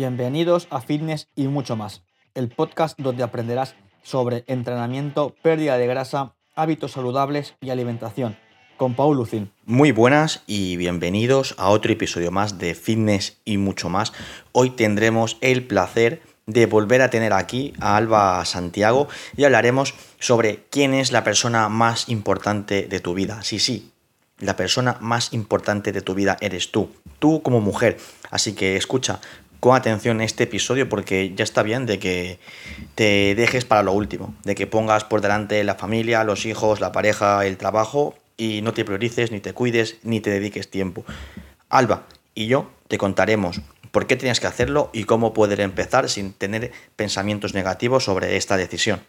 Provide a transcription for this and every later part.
Bienvenidos a Fitness y mucho más, el podcast donde aprenderás sobre entrenamiento, pérdida de grasa, hábitos saludables y alimentación, con Paul Lucín. Muy buenas y bienvenidos a otro episodio más de Fitness y mucho más. Hoy tendremos el placer de volver a tener aquí a Alba Santiago y hablaremos sobre quién es la persona más importante de tu vida. Sí, sí, la persona más importante de tu vida eres tú, tú como mujer. Así que escucha con atención este episodio porque ya está bien de que te dejes para lo último, de que pongas por delante la familia, los hijos, la pareja, el trabajo y no te priorices, ni te cuides, ni te dediques tiempo. Alba y yo te contaremos por qué tenías que hacerlo y cómo poder empezar sin tener pensamientos negativos sobre esta decisión.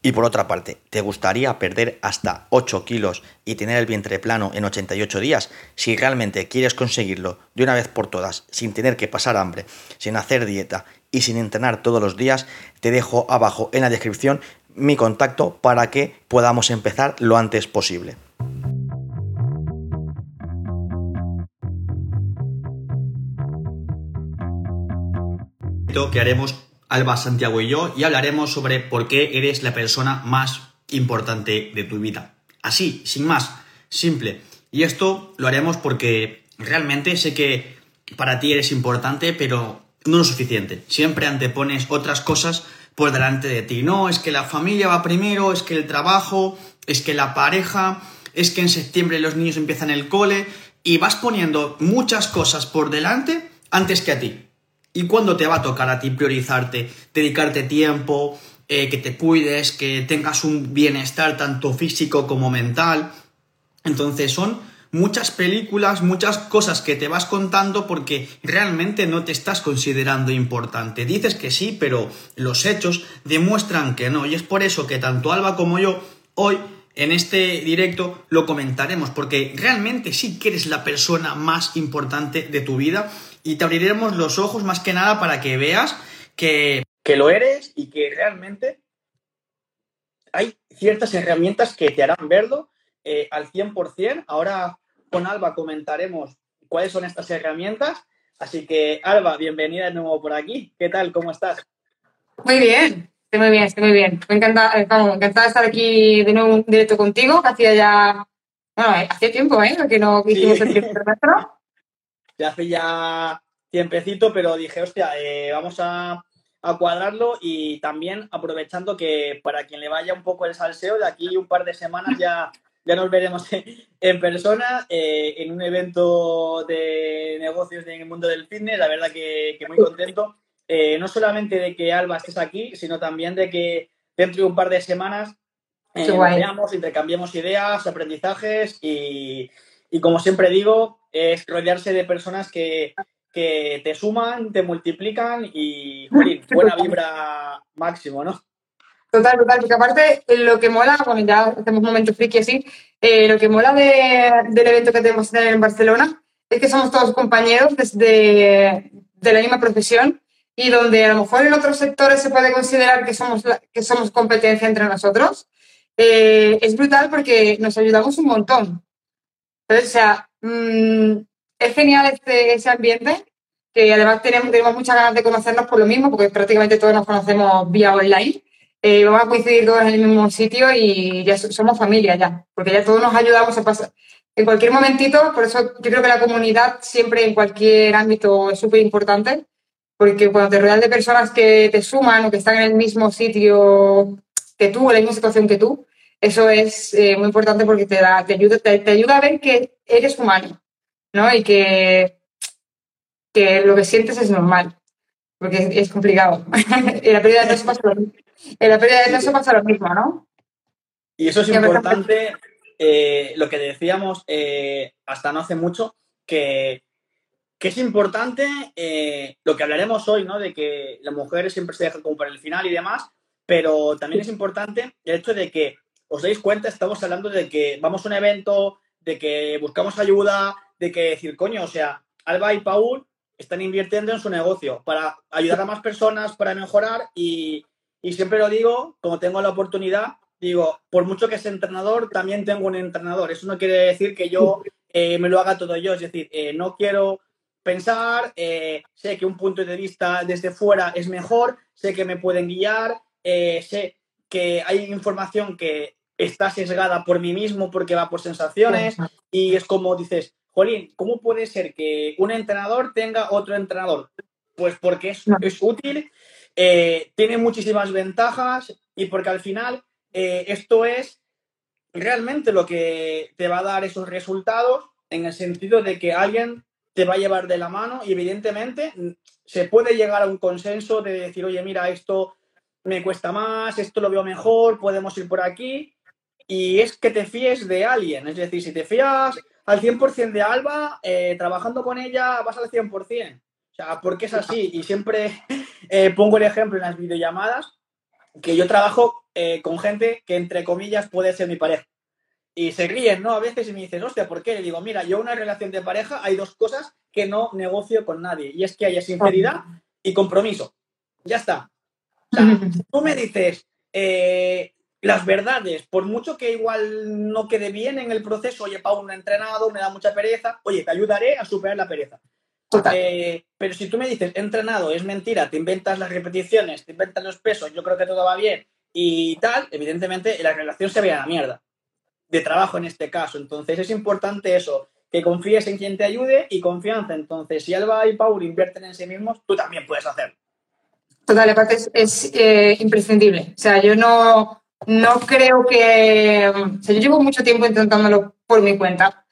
Y por otra parte, ¿te gustaría perder hasta 8 kilos y tener el vientre plano en 88 días? Si realmente quieres conseguirlo de una vez por todas, sin tener que pasar hambre, sin hacer dieta y sin entrenar todos los días, te dejo abajo en la descripción mi contacto para que podamos empezar lo antes posible. que haremos Alba, Santiago y yo y hablaremos sobre por qué eres la persona más importante de tu vida. Así, sin más, simple. Y esto lo haremos porque realmente sé que para ti eres importante, pero no lo suficiente. Siempre antepones otras cosas por delante de ti. No, es que la familia va primero, es que el trabajo, es que la pareja, es que en septiembre los niños empiezan el cole y vas poniendo muchas cosas por delante antes que a ti. ¿Y cuándo te va a tocar a ti priorizarte, dedicarte tiempo, eh, que te cuides, que tengas un bienestar tanto físico como mental? Entonces son muchas películas, muchas cosas que te vas contando porque realmente no te estás considerando importante. Dices que sí, pero los hechos demuestran que no. Y es por eso que tanto Alba como yo hoy en este directo lo comentaremos, porque realmente sí que eres la persona más importante de tu vida y te abriremos los ojos más que nada para que veas que, lo eres y que realmente hay ciertas herramientas que te harán verlo eh, al 100%. Ahora con Alba comentaremos cuáles son estas herramientas. Así que, Alba, bienvenida de nuevo por aquí. ¿Qué tal? ¿Cómo estás? Muy bien, estoy muy bien, estoy muy bien. Me encanta, eh, encantada de estar aquí de nuevo en directo contigo, que hacía ya, bueno, hacía tiempo, ¿eh? Que no hicimos el tiempo ya hace ya tiempecito, pero dije, hostia, eh, vamos a, cuadrarlo y también aprovechando que para quien le vaya un poco el salseo, de aquí un par de semanas ya, ya nos veremos en, persona eh, en un evento de negocios en el mundo del fitness, la verdad que, muy contento. Eh, no solamente de que Alba estés aquí, sino también de que dentro de un par de semanas veamos, intercambiemos ideas, aprendizajes y, y como siempre digo, es rodearse de personas que, te suman, te multiplican y buena vibra máximo, ¿no? Total, total, porque aparte lo que mola, bueno, ya hacemos un momento friki así, eh, lo que mola del evento que tenemos en Barcelona es que somos todos compañeros desde de la misma profesión y donde a lo mejor en otros sectores se puede considerar que somos, que somos competencia entre nosotros, eh, es brutal porque nos ayudamos un montón. Entonces, o sea, mm, es genial este, ese ambiente, que además tenemos, tenemos muchas ganas de conocernos por lo mismo, porque prácticamente todos nos conocemos vía online. Eh, vamos a coincidir todos en el mismo sitio y ya somos familia ya, porque ya todos nos ayudamos a pasar. En cualquier momentito, por eso yo creo que la comunidad siempre en cualquier ámbito es súper importante, porque cuando te rodeas de personas que te suman o que están en el mismo sitio que tú, en la misma situación que tú, eso es eh, muy importante porque te, da, te, ayuda, te, ayuda a ver que eres humano, ¿no? Y que, que lo que sientes es normal, porque es, complicado. en la pérdida de peso pasa lo mismo. En la pérdida de peso pasa lo mismo, ¿no? Y eso es importante, eh, lo que decíamos eh, hasta no hace mucho, que, que es importante lo que hablaremos hoy, ¿no? De que las mujeres siempre se dejan como para el final y demás, pero también es importante el hecho de que os dais cuenta, estamos hablando de que vamos a un evento, de que buscamos ayuda, de que decir, coño, o sea, Alba y Paul están invirtiendo en su negocio para ayudar a más personas, para mejorar y, siempre lo digo, como tengo la oportunidad, digo, por mucho que sea entrenador, también tengo un entrenador. Eso no quiere decir que yo eh, me lo haga todo yo, es decir, eh, no quiero pensar, eh, sé que un punto de vista desde fuera es mejor, sé que me pueden guiar, sé que hay información que está sesgada por mí mismo porque va por sensaciones y es como dices, Jolín, ¿cómo puede ser que un entrenador tenga otro entrenador? Pues porque es, es útil, eh, tiene muchísimas ventajas y porque al final eh, esto es realmente lo que te va a dar esos resultados en el sentido de que alguien te va a llevar de la mano y evidentemente se puede llegar a un consenso de decir, oye, mira, esto me cuesta más, esto lo veo mejor, podemos ir por aquí. Y es que te fíes de alguien. Es decir, si te fías al 100% de Alba, eh, trabajando con ella vas al 100%. O sea, porque es así. Y siempre eh, pongo el ejemplo en las videollamadas que yo trabajo eh, con gente que, entre comillas, puede ser mi pareja. Y se ríen, ¿no? A veces y me dicen, hostia, ¿por qué? Le digo, mira, yo una relación de pareja hay dos cosas que no negocio con nadie. Y es que haya sinceridad y compromiso. Ya está. O sea, tú me dices eh, las verdades, por mucho que igual no quede bien en el proceso, oye, Pau, no he entrenado, me da mucha pereza, oye, te ayudaré a superar la pereza. Eh, pero si tú me dices, he entrenado, es mentira, te inventas las repeticiones, te inventas los pesos, yo creo que todo va bien y tal, evidentemente la relación se ve a la mierda. De trabajo en este caso. Entonces es importante eso, que confíes en quien te ayude y confianza. Entonces, si Alba y Paul invierten en sí mismos, tú también puedes hacerlo. Total, aparte es, es eh, imprescindible. O sea, yo no, no creo que... O sea, yo llevo mucho tiempo intentándolo por mi cuenta,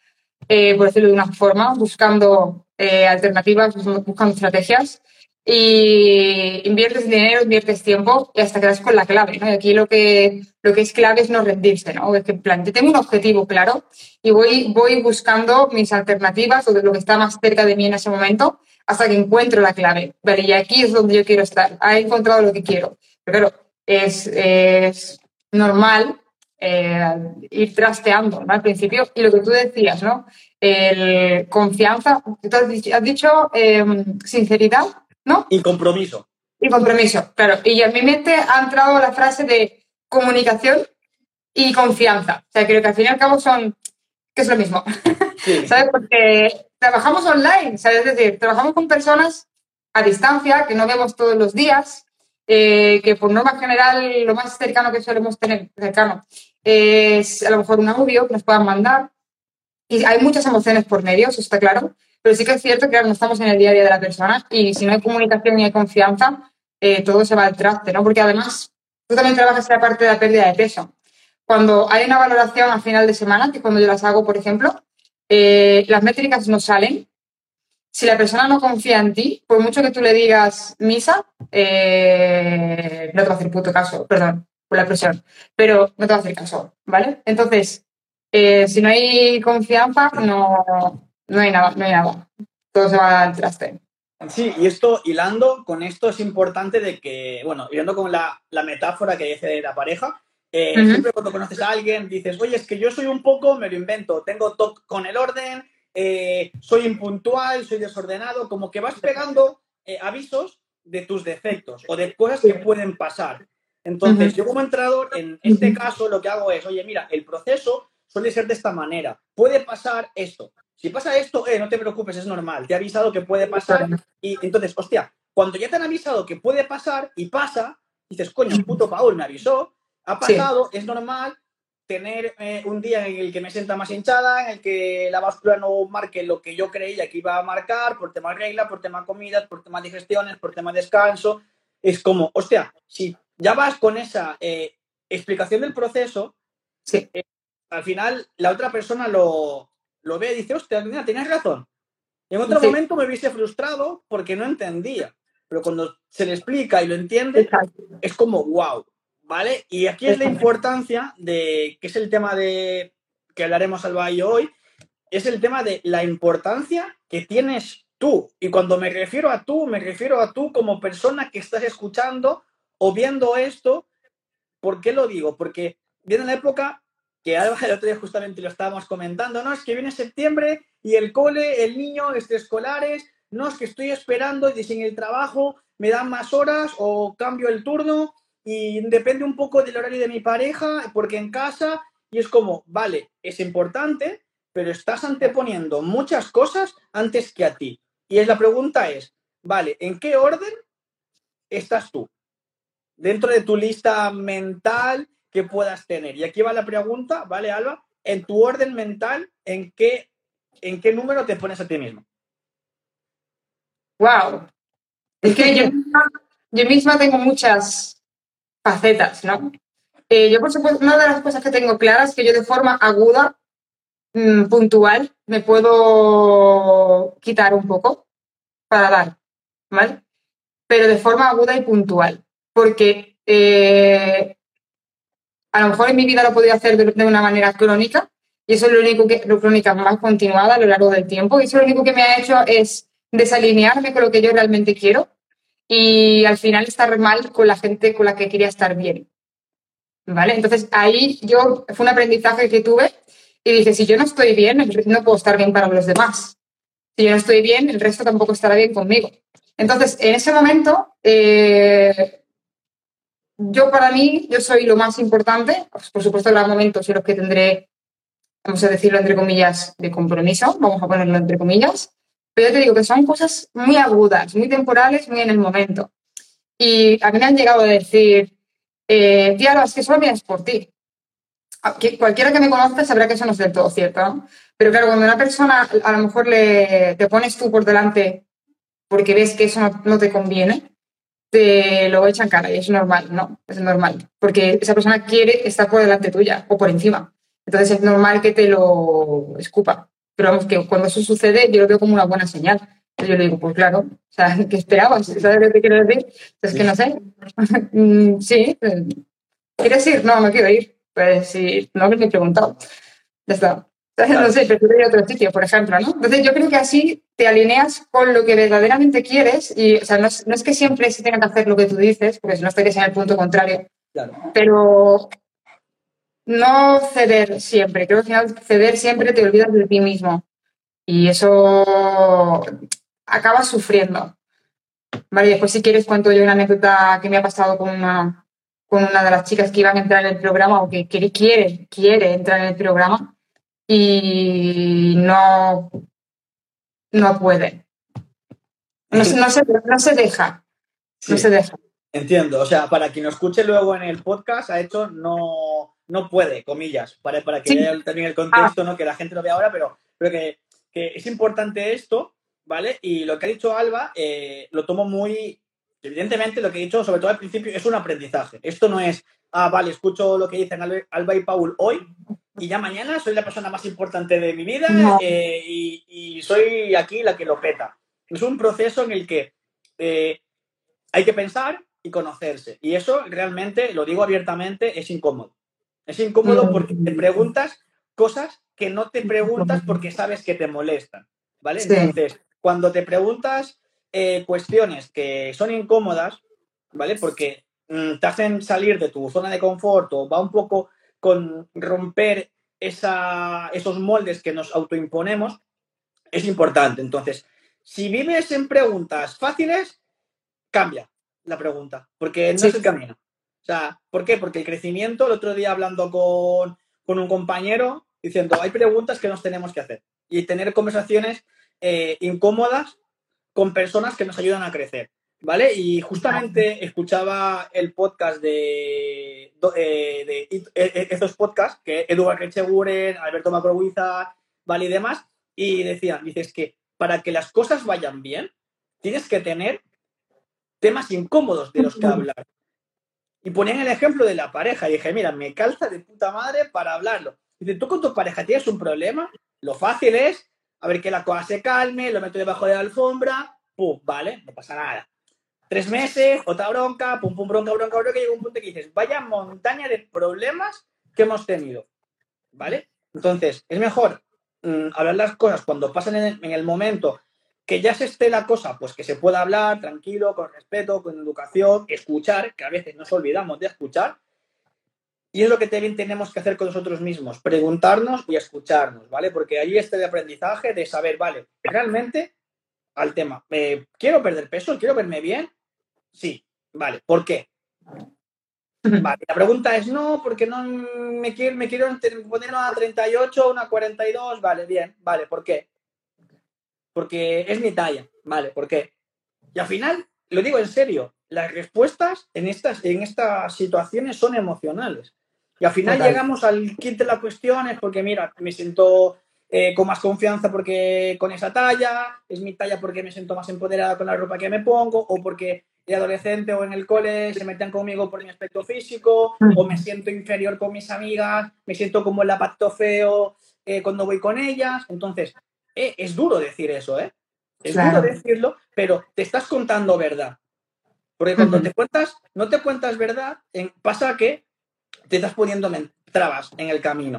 eh, por decirlo de una forma, buscando eh, alternativas, buscando estrategias. Y inviertes dinero, inviertes tiempo y hasta quedas con la clave. Y aquí lo que, lo que es clave es no rendirse. ¿no? Es que, en plan, yo tengo un objetivo claro y voy, voy buscando mis alternativas o de lo que está más cerca de mí en ese momento hasta que encuentro la clave. Vale, y aquí es donde yo quiero estar. He encontrado lo que quiero. Pero claro, es, es normal eh, ir trasteando ¿no? al principio. Y lo que tú decías, ¿no? El confianza, tú has dicho, eh, sinceridad, ¿no? Y compromiso. Y compromiso, claro. Y en mi mente ha entrado la frase de comunicación y confianza. O sea, creo que al fin y al cabo son, que es lo mismo. Sí. ¿Sabes? Porque trabajamos online, ¿sabes? Es decir, trabajamos con personas a distancia que no vemos todos los días, eh, que por norma general lo más cercano que solemos tener, cercano, es a lo mejor un audio que nos puedan mandar. Y hay muchas emociones por medio, eso está claro, pero sí que es cierto que no estamos en el día a día de la persona y si no hay comunicación ni hay confianza, eh, todo se va al traste, ¿no? Porque además tú también trabajas la parte de la pérdida de peso. Cuando hay una valoración a final de semana, que cuando yo las hago, por ejemplo, eh, las métricas no salen. Si la persona no confía en ti, por mucho que tú le digas misa, eh, no te va a hacer puto caso, perdón por la presión, pero no te va a hacer caso, ¿vale? Entonces, eh, si no hay confianza, no, no, hay nada, no hay nada. Todo se va al traste. Sí, y esto, hilando con esto, es importante de que, bueno, hilando con la, la metáfora que dice de la pareja, eh, uh -huh. Siempre cuando conoces a alguien dices, oye, es que yo soy un poco, me lo invento, tengo toque con el orden, eh, soy impuntual, soy desordenado, como que vas pegando eh, avisos de tus defectos o de cosas que pueden pasar. Entonces, uh -huh. yo como entrenador, en este caso, lo que hago es, oye, mira, el proceso suele ser de esta manera, puede pasar esto. Si pasa esto, eh, no te preocupes, es normal, te he avisado que puede pasar. Y entonces, hostia, cuando ya te han avisado que puede pasar y pasa, dices, coño, puto Paul me avisó, ha pasado, sí. es normal tener eh, un día en el que me sienta más hinchada, en el que la báscula no marque lo que yo creía que iba a marcar, por tema regla, por tema comidas, por tema digestiones, por tema descanso. Es como, hostia, si ya vas con esa eh, explicación del proceso, sí. eh, al final la otra persona lo, lo ve y dice, hostia, mira, tienes razón. Y en otro sí. momento me hubiese frustrado porque no entendía. Pero cuando se le explica y lo entiende, Exacto. es como, wow, ¿vale? Y aquí es la importancia de, que es el tema de que hablaremos al Bayo hoy, es el tema de la importancia que tienes tú. Y cuando me refiero a tú, me refiero a tú como persona que estás escuchando o viendo esto. ¿Por qué lo digo? Porque viene la época que Alba el otro día justamente lo estábamos comentando, ¿no? Es que viene septiembre y el cole, el niño, extraescolares, no, es que estoy esperando y sin el trabajo me dan más horas o cambio el turno y depende un poco del horario de mi pareja, porque en casa, y es como, vale, es importante, pero estás anteponiendo muchas cosas antes que a ti. Y es la pregunta es, vale, ¿en qué orden estás tú? Dentro de tu lista mental que puedas tener. Y aquí va la pregunta, ¿vale, Alba? En tu orden mental, ¿en qué, en qué número te pones a ti mismo? Wow. Es que yo, yo misma tengo muchas facetas, ¿no? Eh, yo, por supuesto, una de las cosas que tengo claras es que yo de forma aguda, mm, puntual, me puedo quitar un poco para dar, ¿vale? Pero de forma aguda y puntual, porque eh, a lo mejor en mi vida lo podría hacer de, de una manera crónica, y eso es lo único que, lo crónica más continuada a lo largo del tiempo, y eso lo único que me ha hecho es desalinearme con lo que yo realmente quiero y al final estar mal con la gente con la que quería estar bien. ¿Vale? Entonces ahí yo fue un aprendizaje que tuve y dije, si yo no estoy bien, no puedo estar bien para los demás. Si yo no estoy bien, el resto tampoco estará bien conmigo. Entonces, en ese momento, eh, yo para mí, yo soy lo más importante. Pues, por supuesto, habrá momentos en los que tendré, vamos a decirlo entre comillas, de compromiso, vamos a ponerlo entre comillas, pero yo te digo que son cosas muy agudas, muy temporales, muy en el momento. Y a mí me han llegado a decir, eh, es que solo miras por ti. Ah, cualquiera que me conozca sabrá que eso no es del todo cierto, ¿no? Pero claro, cuando una persona a lo mejor le, te pones tú por delante porque ves que eso no, te conviene, te lo echan cara y es normal, ¿no? Es normal. Porque esa persona quiere estar por delante tuya o por encima. Entonces es normal que te lo escupa. Pero vamos, que cuando eso sucede, yo lo veo como una buena señal. Entonces yo le digo, pues claro, o sea, ¿qué esperabas? ¿Sabes lo que te quiero decir? Es que no sé. Mm, sí, ¿quieres ir? No, no quiero ir. Pues sí, no me he preguntado. Ya está. No sé, prefiero ir a otro sitio, por ejemplo, ¿no? Entonces yo creo que así te alineas con lo que verdaderamente quieres y, o sea, no es, no es que siempre se tenga que hacer lo que tú dices, porque si no estarías en el punto contrario. Claro. Pero no ceder siempre. Creo que al final ceder siempre te olvidas de ti mismo. Y eso acabas sufriendo. Vale, después si quieres cuento yo una anécdota que me ha pasado con una, con una de las chicas que iban a entrar en el programa o que quiere, quiere, quiere entrar en el programa y no, no puede. No, se, no, se, no se deja. No Sí. se deja. Entiendo. O sea, para quien lo escuche luego en el podcast, ha hecho no, no puede, comillas, para, para que Sí. vea también el contexto, ¿no? Que la gente lo vea ahora, pero, pero que, que es importante esto, ¿vale? Y lo que ha dicho Alba, eh, lo tomo muy. Evidentemente, lo que he dicho, sobre todo al principio, es un aprendizaje. Esto no es, ah, vale, escucho lo que dicen Al- Alba y Paul hoy y ya mañana soy la persona más importante de mi vida No. eh, y, y soy aquí la que lo peta. Es un proceso en el que eh, hay que pensar y conocerse. Y eso realmente, lo digo abiertamente, es incómodo. Es incómodo porque te preguntas cosas que no te preguntas porque sabes que te molestan. ¿Vale? Sí. Entonces, cuando te preguntas eh, cuestiones que son incómodas, ¿vale? Porque mm, te hacen salir de tu zona de confort o va un poco con romper esa, esos moldes que nos autoimponemos, es importante. Entonces, si vives en preguntas fáciles, cambia la pregunta, porque no Sí. es el camino. O sea, ¿por qué? Porque el crecimiento, el otro día hablando con, con un compañero, diciendo, hay preguntas que nos tenemos que hacer y tener conversaciones eh, incómodas con personas que nos ayudan a crecer, ¿vale? Y justamente escuchaba el podcast de, eh, de eh, estos podcasts, que Eduard Recheguren, Alberto Macrobuiza, ¿vale? Y demás, y decían, dices que para que las cosas vayan bien, tienes que tener temas incómodos de los que hablar. Y ponían el ejemplo de la pareja. Y dije, mira, me calza de puta madre para hablarlo. Dice, tú con tu pareja tienes un problema. Lo fácil es, a ver que la cosa se calme, lo meto debajo de la alfombra, pum, vale, no pasa nada. Tres meses, otra bronca, pum, pum, bronca, bronca, bronca, llega un punto que dices, vaya montaña de problemas que hemos tenido. ¿Vale? Entonces, es mejor mm, hablar las cosas cuando pasan en el momento que ya se esté la cosa, pues que se pueda hablar tranquilo, con respeto, con educación, escuchar, que a veces nos olvidamos de escuchar. Y es lo que también tenemos que hacer con nosotros mismos, preguntarnos y escucharnos, ¿vale? Porque ahí está el aprendizaje de saber, vale, realmente al tema, eh, ¿quiero perder peso? ¿Quiero verme bien? Sí, vale, ¿por qué? Vale, la pregunta es no, porque no me quiero, me quiero poner una 38, una 42, vale, bien, vale, ¿por qué? Porque es mi talla. Vale, ¿por qué? Y al final, lo digo en serio, las respuestas en estas, en estas situaciones son emocionales. Y al final Total. llegamos al kit de la cuestión, es porque, mira, me siento eh, con más confianza porque con esa talla, es mi talla porque me siento más empoderada con la ropa que me pongo, o porque de adolescente o en el cole se metían conmigo por mi aspecto físico, o me siento inferior con mis amigas, me siento como el apacto feo eh, cuando voy con ellas. Entonces, eh, es duro decir eso, ¿eh? Es Claro. duro decirlo, pero te estás contando verdad. Porque cuando te cuentas, no te cuentas verdad, en- pasa que te estás poniendo trabas en el camino,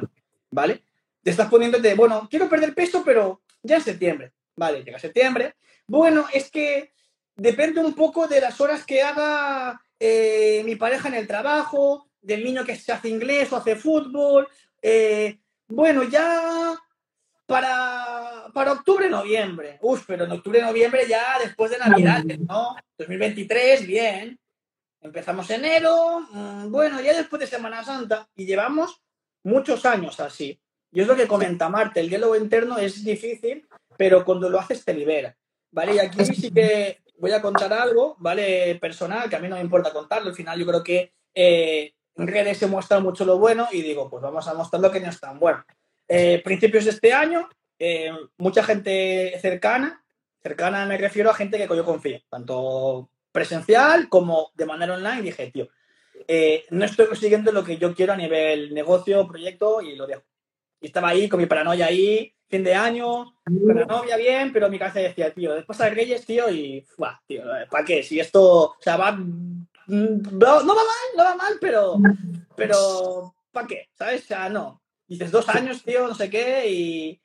¿vale? Te estás poniéndote, bueno, quiero perder peso, pero ya en septiembre, ¿vale? Llega septiembre. Bueno, es que depende un poco de las horas que haga eh, mi pareja en el trabajo, del niño que se hace inglés o hace fútbol. eh, bueno, ya para, para octubre, noviembre. Uf, pero en octubre, noviembre ya después de Navidades, ¿no? 2023, bien. Empezamos enero, mm, bueno, ya después de Semana Santa, y llevamos muchos años así. Y es lo que comenta Marte, el diálogo interno es difícil, pero cuando lo haces te libera. ¿Vale? Y aquí sí que voy a contar algo, ¿vale? Personal, que a mí no me importa contarlo. Al final yo creo que eh, en redes se muestra mucho lo bueno y digo, pues vamos a mostrar lo que no es tan bueno. Eh, principios de este año, eh, mucha gente cercana, cercana me refiero a gente que yo confío, tanto presencial como de manera online, dije, tío, eh, no estoy consiguiendo lo que yo quiero a nivel negocio, proyecto y lo dejo. Y estaba ahí con mi paranoia ahí, fin de año, novia bien, pero mi cabeza decía, tío, después de Reyes, tío, y, ¡buah, tío, ¿para qué? Si esto, o sea, va, mm, no, no va mal, no va mal, pero, pero, ¿para qué? ¿Sabes? O sea, no. Dices, dos años, tío, no sé qué, y,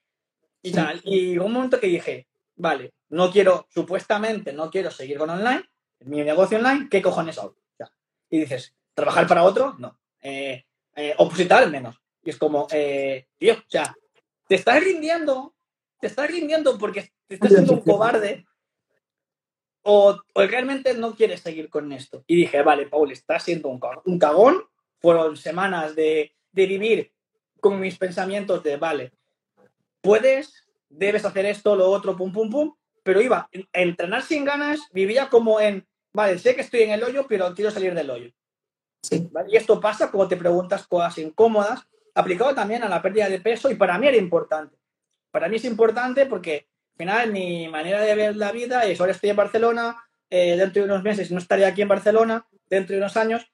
y tal. Y un momento que dije, vale, no quiero, supuestamente, no quiero seguir con online, mi negocio online, ¿qué cojones hago? Sea, y dices, ¿trabajar para otro? No. Eh, eh, opositar, menos. Y es como, eh, tío, o sea, te estás rindiendo, te estás rindiendo porque te estás siendo un cobarde o, o realmente no quieres seguir con esto. Y dije, vale, Paul, estás siendo un, un cagón. Fueron semanas de, de vivir con mis pensamientos de, vale, puedes, debes hacer esto, lo otro, pum, pum, pum, pero iba a entrenar sin ganas, vivía como en, vale, sé que estoy en el hoyo, pero quiero salir del hoyo. Sí. ¿vale? Y esto pasa cuando te preguntas cosas incómodas, aplicado también a la pérdida de peso, y para mí era importante. Para mí es importante porque al final mi manera de ver la vida es, ahora estoy en Barcelona, eh, dentro de unos meses no estaré aquí en Barcelona, dentro de unos años,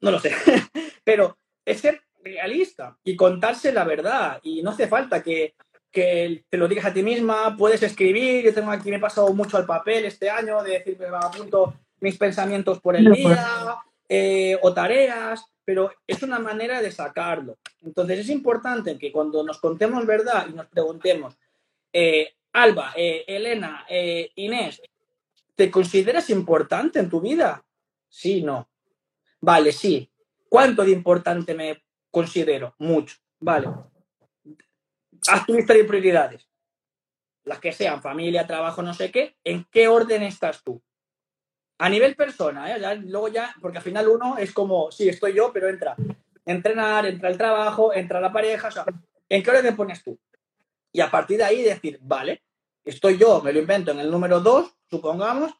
no lo sé, pero es ser realista y contarse la verdad, y no hace falta que, que te lo digas a ti misma, puedes escribir, yo tengo aquí, me he pasado mucho al papel este año, de decir, me apunto mis pensamientos por el No, pues. día, eh, o tareas, pero es una manera de sacarlo. Entonces es importante que cuando nos contemos verdad y nos preguntemos, eh, Alba, eh, Elena, Inés, ¿te consideras importante en tu vida? Sí, no. Vale, sí. ¿Cuánto de importante me considero? Mucho. Vale. Haz tu lista de prioridades. Las que sean, familia, trabajo, no sé qué. ¿En qué orden estás tú? A nivel persona, ¿eh? Ya- luego ya, porque al final uno es como, sí, estoy yo, pero entra entrenar, entra el trabajo, entra la pareja, o sea, ¿en qué orden pones tú? Y a partir de ahí decir, vale, estoy yo, me lo invento en el número 2, supongamos,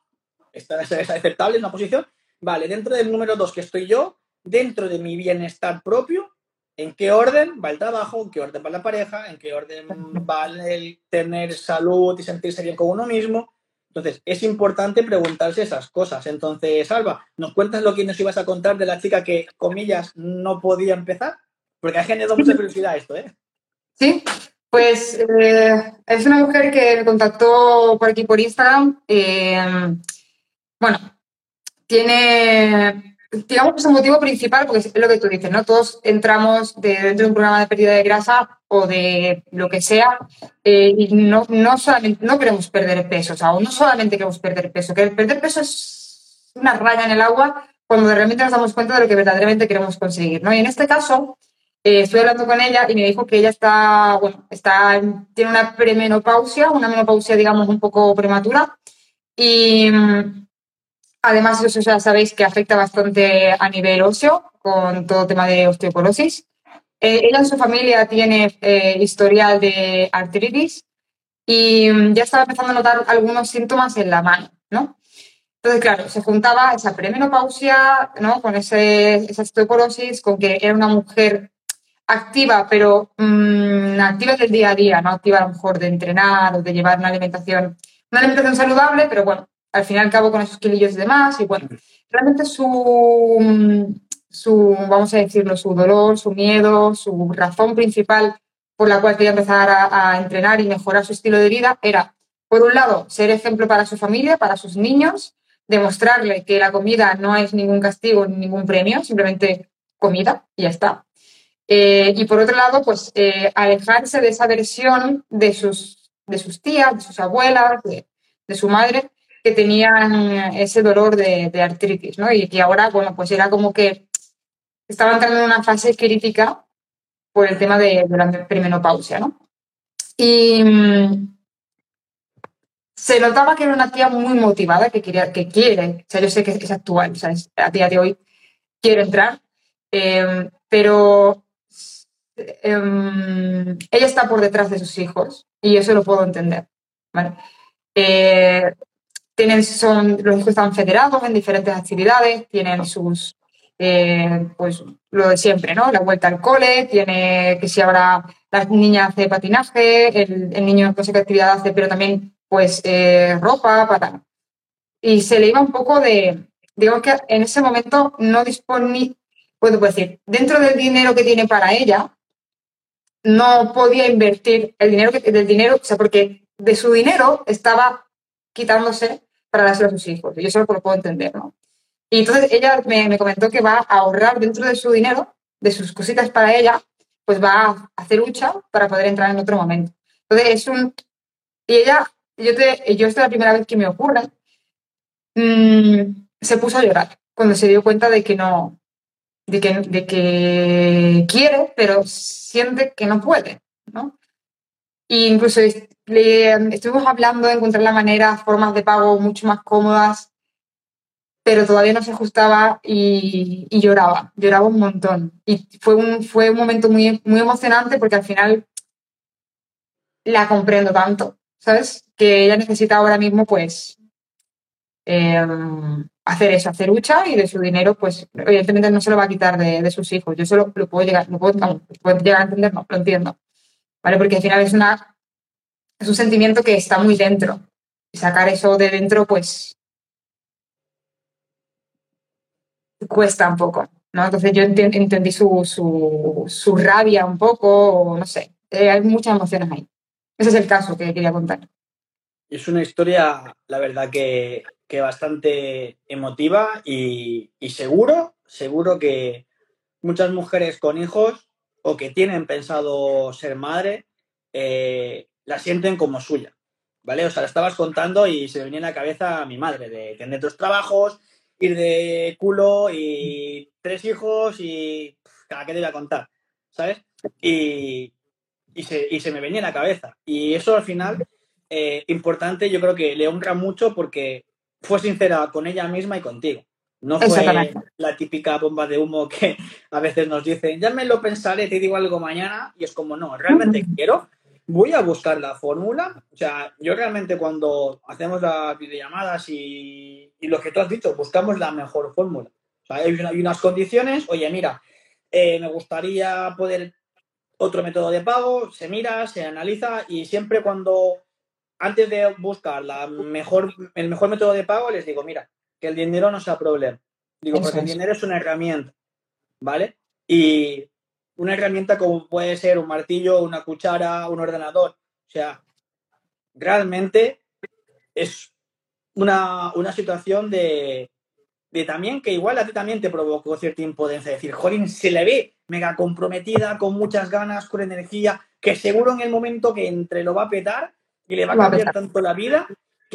esta es, es aceptable, es una posición, vale, dentro del número 2 que estoy yo, dentro de mi bienestar propio, ¿en qué orden va el trabajo? ¿En qué orden va la pareja? ¿En qué orden va el tener salud y sentirse bien con uno mismo? Entonces, es importante preguntarse esas cosas. Entonces, Alba, ¿nos cuentas lo que nos ibas a contar de la chica que, comillas, no podía empezar? Porque ha generado mucha curiosidad esto, ¿eh? Sí, pues eh, es una mujer que me contactó por aquí por Instagram. eh, bueno, tiene, digamos que es el motivo principal, porque es lo que tú dices, ¿no? Todos entramos de- dentro de un programa de pérdida de grasa o de lo que sea eh, y no, no solamente, no queremos perder peso, o sea, no solamente queremos perder peso, que perder peso es una raya en el agua cuando realmente nos damos cuenta de lo que verdaderamente queremos conseguir, ¿no? Y en este caso, eh, estuve hablando con ella y me dijo que ella está, bueno, está, tiene una premenopausia, una menopausia, digamos, un poco prematura. Y mm, además, eso ya sabéis que afecta bastante a nivel óseo, con todo tema de osteoporosis. Eh, ella en su familia tiene eh, historial de artritis y mm, ya estaba empezando a notar algunos síntomas en la mano, ¿no? Entonces, claro, se juntaba esa premenopausia, ¿no? Con ese, esa osteoporosis, con que era una mujer activa, pero mmm, activa del día a día, no activa a lo mejor de entrenar o de llevar una alimentación, una alimentación saludable, pero bueno, al fin y al cabo con esos kilillos y demás, y bueno, realmente su, su, vamos a decirlo, su dolor, su miedo, su razón principal por la cual quería empezar a, entrenar y mejorar su estilo de vida era, por un lado, ser ejemplo para su familia, para sus niños, demostrarle que la comida no es ningún castigo ni ningún premio, simplemente comida y ya está. Eh, y por otro lado, pues eh, alejarse de esa versión de sus, de sus tías, de sus abuelas, de, de su madre, que tenían ese dolor de, artritis, ¿no? Y que ahora, bueno, pues era como que estaba entrando en una fase crítica por el tema de, de la perimenopausia, ¿no? Y, mm, se notaba que era una tía muy motivada, que, quería, que quiere, o sea, yo sé que es actual, o sea, a día de hoy quiere entrar, eh, pero eh, ella está por detrás de sus hijos y eso lo puedo entender. ¿vale? Eh, tienen, son, los hijos están federados en diferentes actividades, tienen sus, eh, pues lo de siempre, ¿no? La vuelta al cole, tiene que si ahora la niña hace patinaje, el, niño no sé qué actividad hace, pero también pues eh, ropa para... Y se le iba un poco de, digamos que en ese momento no disponía, puedo decir, dentro del dinero que tiene para ella, no podía invertir el dinero que, del dinero, o sea, porque de su dinero estaba quitándose para dárselo a sus hijos. Y eso lo puedo entender, ¿no? Y entonces ella me, me, comentó que va a ahorrar dentro de su dinero, de sus cositas para ella, pues va a hacer lucha para poder entrar en otro momento. Entonces es un... Y ella yo, te, yo esta es la primera vez que me ocurre, mmm, se puso a llorar cuando se dio cuenta de que no, de que, de que quiere, pero siente que no puede, ¿no? Y incluso le, estuvimos hablando de encontrar la manera, formas de pago mucho más cómodas, pero todavía no se ajustaba y, y, lloraba, lloraba un montón. Y fue un, fue un momento muy, muy emocionante porque al final la comprendo tanto, ¿sabes? Que ella necesita ahora mismo, pues, eh, hacer eso, hacer lucha y de su dinero, pues, evidentemente no se lo va a quitar de, de sus hijos. Yo solo lo puedo llegar, lo puedo, no, puedo llegar a entender, no, lo entiendo. ¿Vale? Porque al final es una, es un sentimiento que está muy dentro. Y sacar eso de dentro, pues, cuesta un poco, ¿no? Entonces yo entendí su, su, su rabia un poco, o no sé, eh, hay muchas emociones ahí. Ese es el caso que quería contar. Es una historia, la verdad, que, que bastante emotiva y, y, seguro, seguro que muchas mujeres con hijos o que tienen pensado ser madre, eh, la sienten como suya, ¿vale? O sea, la estabas contando y se me venía en la cabeza a mi madre de tener dos trabajos, ir de culo y tres hijos y cada qué te voy a contar, ¿sabes? Y, y se, y se me venía en la cabeza. Y eso al final, eh, importante, yo creo que le honra mucho porque fue sincera con ella misma y contigo. No fue la típica bomba de humo que a veces nos dicen, ya me lo pensaré, te digo algo mañana, y es como, no, realmente quiero, voy a buscar la fórmula. O sea, yo realmente cuando hacemos las videollamadas y, y lo que tú has dicho, buscamos la mejor fórmula. O sea, hay, hay unas condiciones, oye, mira, eh, me gustaría poder otro método de pago, se mira, se analiza y siempre cuando, antes de buscar la mejor, el mejor método de pago, les digo, mira, que el dinero no sea problema. Digo, porque el dinero es una herramienta, ¿vale? Y una herramienta como puede ser un martillo, una cuchara, un ordenador. O sea, realmente es una, una situación de, de también que igual a ti también te provocó cierta impotencia. Decir, Jolín, se le ve mega comprometida, con muchas ganas, con energía, que seguro en el momento que entre lo va a petar y le va a cambiar tanto la vida,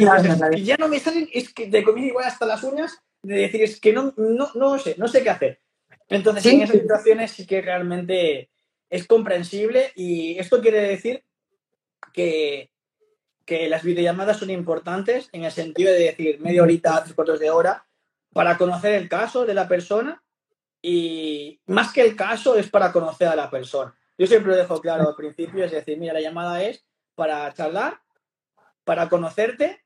dices, no, ya no me salen, es que te comí igual hasta las uñas, de decir, es que no, no, no sé, no sé qué hacer. Entonces, ¿Sí? en esas situaciones sí que realmente es comprensible y esto quiere decir que, que las videollamadas son importantes en el sentido de decir media horita, tres cuartos de hora, para conocer el caso de la persona y más que el caso es para conocer a la persona. Yo siempre lo dejo claro al principio, es decir, mira, la llamada es para charlar para conocerte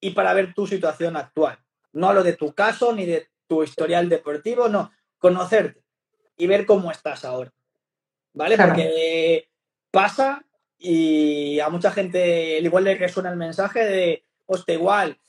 y para ver tu situación actual. No lo de tu caso ni de tu historial deportivo, no, conocerte y ver cómo estás ahora. ¿Vale? Porque pasa y a mucha gente igual le resuena el mensaje de, hostia, igual,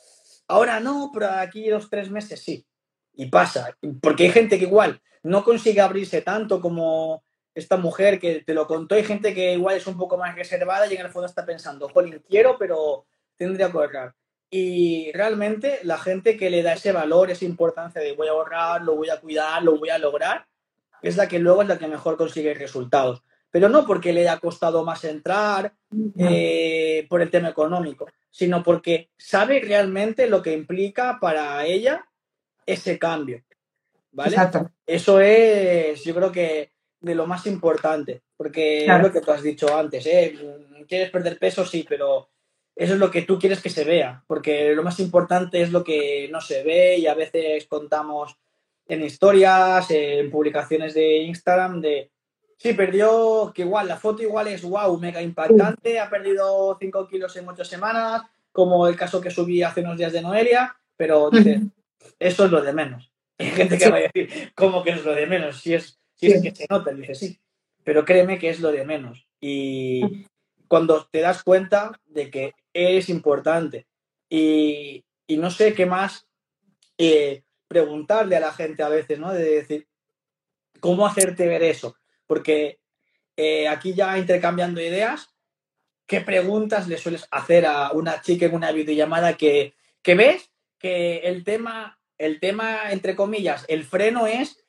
ahora no, pero aquí dos, tres meses sí. Y pasa, porque hay gente que igual no consigue abrirse tanto como esta mujer que te lo contó, hay gente que igual es un poco más reservada y en el fondo está pensando, jolín, quiero, pero tendría que ahorrar. Y realmente la gente que le da ese valor, esa importancia de voy a ahorrar, lo voy a cuidar, lo voy a lograr, es la que luego es la que mejor consigue resultados. Pero no porque le haya costado más entrar eh, por el tema económico, sino porque sabe realmente lo que implica para ella ese cambio. ¿Vale? Eso es, yo creo que de lo más importante, porque es lo que tú has dicho antes, ¿eh? ¿Quieres perder peso? Sí, pero eso es lo que tú quieres que se vea, porque lo más importante es lo que no se ve y a veces contamos en historias, en publicaciones de Instagram de, sí, perdió, que igual, la foto igual es, wow, mega impactante, ha perdido 5 kilos en 8 semanas, como el caso que subí hace unos días de Noelia, pero dice, eso es lo de menos. Hay gente que va a decir, ¿cómo que es lo de menos? Si es, si es que se nota, dice, sí, pero créeme que es lo de menos. Y cuando te das cuenta de que es importante y, no sé qué más eh, preguntarle a la gente a veces, ¿no? De decir, ¿cómo hacerte ver eso? Porque eh, aquí ya intercambiando ideas, ¿qué preguntas le sueles hacer a una chica en una videollamada que, que ves que el tema, el tema, entre comillas, el freno es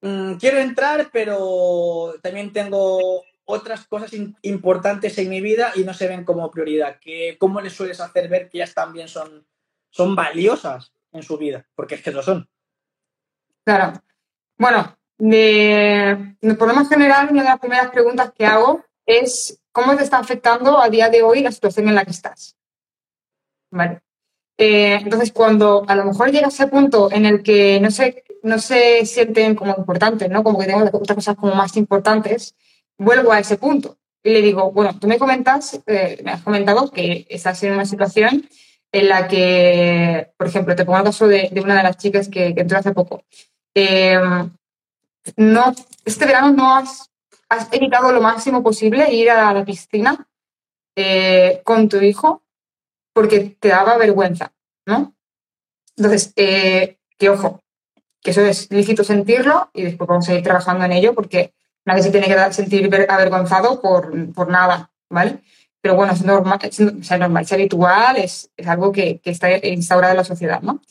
Mm, quiero entrar, pero también tengo otras cosas importantes en mi vida y no se ven como prioridad. ¿Qué, ¿Cómo les sueles hacer ver que ellas también son, son valiosas en su vida? Porque es que lo son. Claro. Bueno, de, por lo más general, una de las primeras preguntas que hago es ¿cómo te está afectando a día de hoy la situación en la que estás? Vale. Eh, entonces, cuando a lo mejor llega ese punto en el que no se, no se sienten como importantes, ¿no? Como que tengo otras cosas como más importantes, vuelvo a ese punto y le digo, bueno, tú me comentas, eh, me has comentado que estás en una situación en la que, por ejemplo, te pongo el caso de, una de las chicas que, entró hace poco. Eh, no, este verano no has, has, evitado lo máximo posible ir a la piscina con tu hijo porque te daba vergüenza, ¿no? Entonces, eh, que ojo, que eso es lícito sentirlo y después vamos a ir trabajando en ello porque nadie se tiene que sentir avergonzado por, nada, ¿vale? Pero bueno, es normal, es, es habitual, es, algo que, está instaurado en la sociedad, ¿no?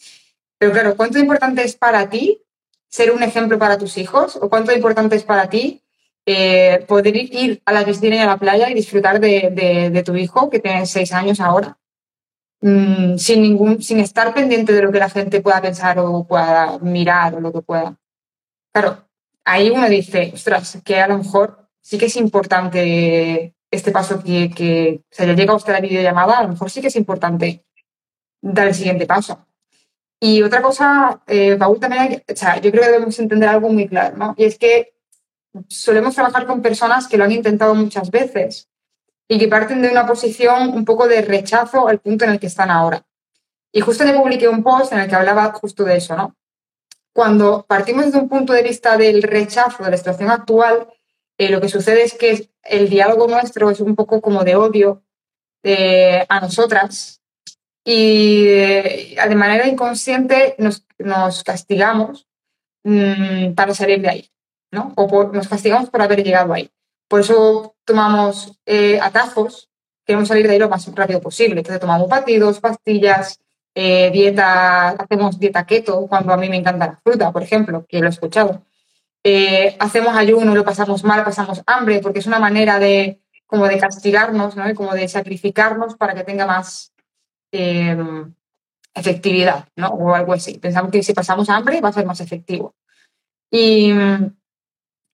Pero claro, ¿cuánto importante es para ti ser un ejemplo para tus hijos? ¿O cuánto importante es para ti eh, poder ir a la piscina y a la playa y disfrutar de, de tu hijo que tiene seis años ahora? Mm, sin, ningún, sin estar pendiente de lo que la gente pueda pensar o pueda mirar o lo que pueda. Claro, ahí uno dice, ostras, que a lo mejor sí que es importante este paso que, que se le llega a usted la videollamada, a lo mejor sí que es importante dar el siguiente paso. Y otra cosa, eh, Paul, también o sea, yo creo que debemos entender algo muy claro, ¿no? Y es que solemos trabajar con personas que lo han intentado muchas veces y que parten de una posición un poco de rechazo al punto en el que están ahora. Y justo le publiqué un post en el que hablaba justo de eso, ¿no? Cuando partimos desde un punto de vista del rechazo de la situación actual, eh, lo que sucede es que el diálogo nuestro es un poco como de odio eh, a nosotras y eh, de manera inconsciente nos, nos castigamos mmm, para salir de ahí, ¿no? O por, nos castigamos por haber llegado ahí. Por eso tomamos eh, atajos, queremos salir de ahí lo más rápido posible. Entonces tomamos batidos, pastillas, eh, dieta, hacemos dieta keto, cuando a mí me encanta la fruta, por ejemplo, que lo he escuchado. Eh, hacemos ayuno, lo pasamos mal, pasamos hambre, porque es una manera de como de castigarnos, ¿no? Y como de sacrificarnos para que tenga más em, efectividad, ¿no? O algo así. Pensamos que si pasamos hambre va a ser más efectivo. Y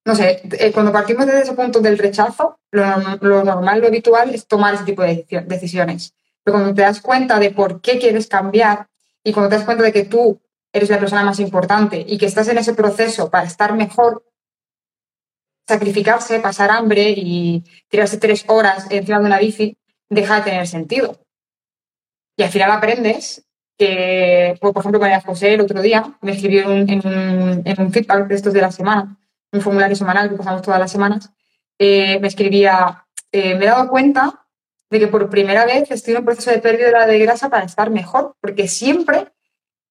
no sé, eh, cuando partimos desde ese punto del rechazo, lo, normal, lo habitual es tomar ese tipo de decisiones. Pero cuando te das cuenta de por qué quieres cambiar y cuando te das cuenta de que tú eres la persona más importante y que estás en ese proceso para estar mejor, sacrificarse, pasar hambre y tirarse tres horas encima de una bici, deja de tener sentido. Y al final aprendes que, pues, por ejemplo, María José el otro día me escribió en, en, en un feedback de estos de la semana, un formulario semanal que pasamos todas las semanas, eh, me escribía, eh, me he dado cuenta de que por primera vez estoy en un proceso de pérdida de grasa para estar mejor, porque siempre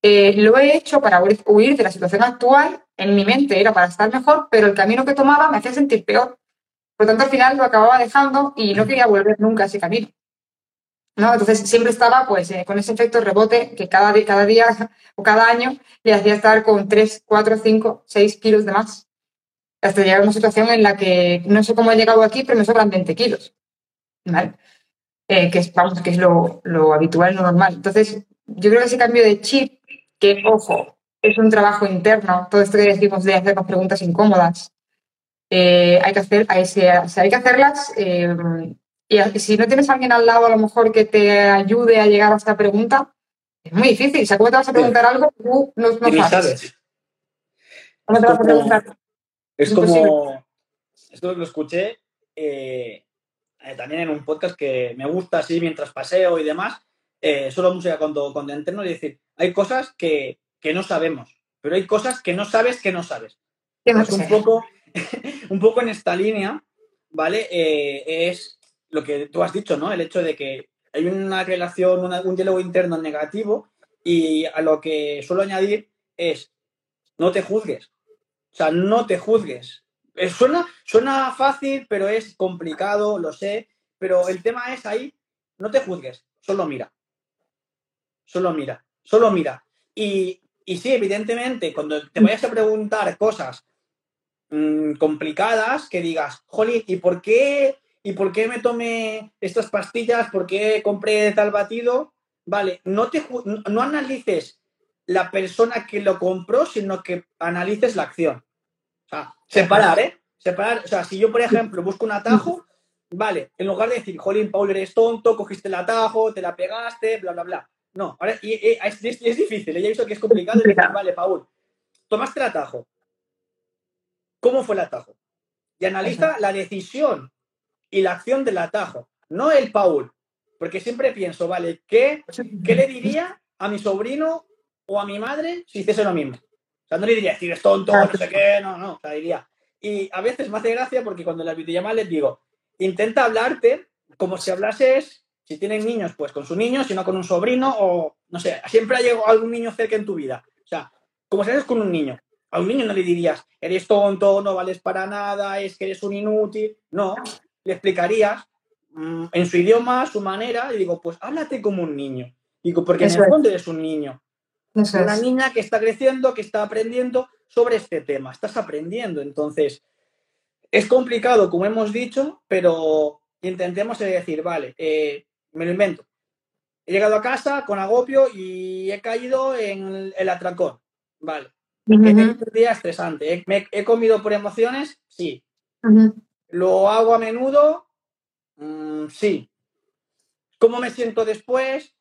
eh, lo he hecho para huir de la situación actual, en mi mente era para estar mejor, pero el camino que tomaba me hacía sentir peor. Por tanto, al final lo acababa dejando y no quería volver nunca a ese camino. ¿no? Entonces siempre estaba pues con ese efecto rebote que cada, cada día o cada año le hacía estar con 3, 4, 5, 6 kilos de más hasta llegar a una situación en la que no sé cómo he llegado aquí, pero me sobran 20 kilos. Eh, que es, vamos, que es lo, lo, habitual, lo normal. Entonces, yo creo que ese cambio de chip, que, ojo, es un trabajo interno, todo esto que decimos de hacernos preguntas incómodas, eh, hay, que hacer, hay, hay que hacerlas. Eh, y si no tienes a alguien al lado, a lo mejor que te ayude a llegar a esta pregunta, es muy difícil. O sea, ¿cómo te vas a preguntar algo tú no, no sabes? ¿Cómo te vas a preguntar? Es como, esto lo escuché eh, eh, también en un podcast que me gusta así mientras paseo y demás, eh, solo música cuando, cuando entreno, y decir, hay cosas que, no sabemos, pero hay cosas que no sabes que no sabes. Es un poco, un poco en esta línea, ¿vale? es lo que tú has dicho, ¿no? El hecho de que hay una relación, un diálogo interno negativo y a lo que suelo añadir es, no te juzgues. O sea, no te juzgues. Eh, suena, suena fácil, pero es complicado, lo sé. Pero el tema es ahí, no te juzgues, solo mira. Solo mira, solo mira. Y, y sí, evidentemente, cuando te vayas a preguntar cosas mm, complicadas, que digas, jolly, ¿y por qué? ¿Y por qué me tomé estas pastillas? ¿Por qué compré tal batido? Vale, no, te, no analices la persona que lo compró, sino que analices la acción. O sea, separar, ¿eh? Separar. O sea, si yo, por ejemplo, busco un atajo, vale, en lugar de decir, Jolín, Paul, eres tonto, cogiste el atajo, te la pegaste, bla, bla, bla. No, ahora, y, es, difícil, ya he visto que es complicado. Decir, vale, Paul, tomaste el atajo. ¿Cómo fue el atajo? Y analiza la decisión y la acción del atajo, no el Paul. Porque siempre pienso, vale, ¿qué, ¿qué le diría a mi sobrino o a mi madre si hiciese lo mismo. Sea, no le diría, eres tonto, no sé qué, no, no, o sea, diría. Y a veces me hace gracia porque cuando las videollamadas les digo, intenta hablarte como si hablases, si tienen niños, pues con su niño, si no con un sobrino o, no sé, siempre ha llegado algún niño cerca en tu vida. O sea, como si eres con un niño. A un niño no le dirías, eres tonto, no vales para nada, es que eres un inútil. No, le explicarías mm, en su idioma, su manera, y digo, pues háblate como un niño. Digo, porque en el fondo eres un niño una niña que está creciendo, que está aprendiendo sobre este tema. Estás aprendiendo. Entonces, es complicado, como hemos dicho, pero intentemos decir, vale, eh, me lo invento. He llegado a casa con agopio y he caído en el atracón. Vale. He tenido un día estresante. ¿He, comido por emociones? Sí. ¿Lo hago a menudo? Mm, sí. ¿Cómo me siento después?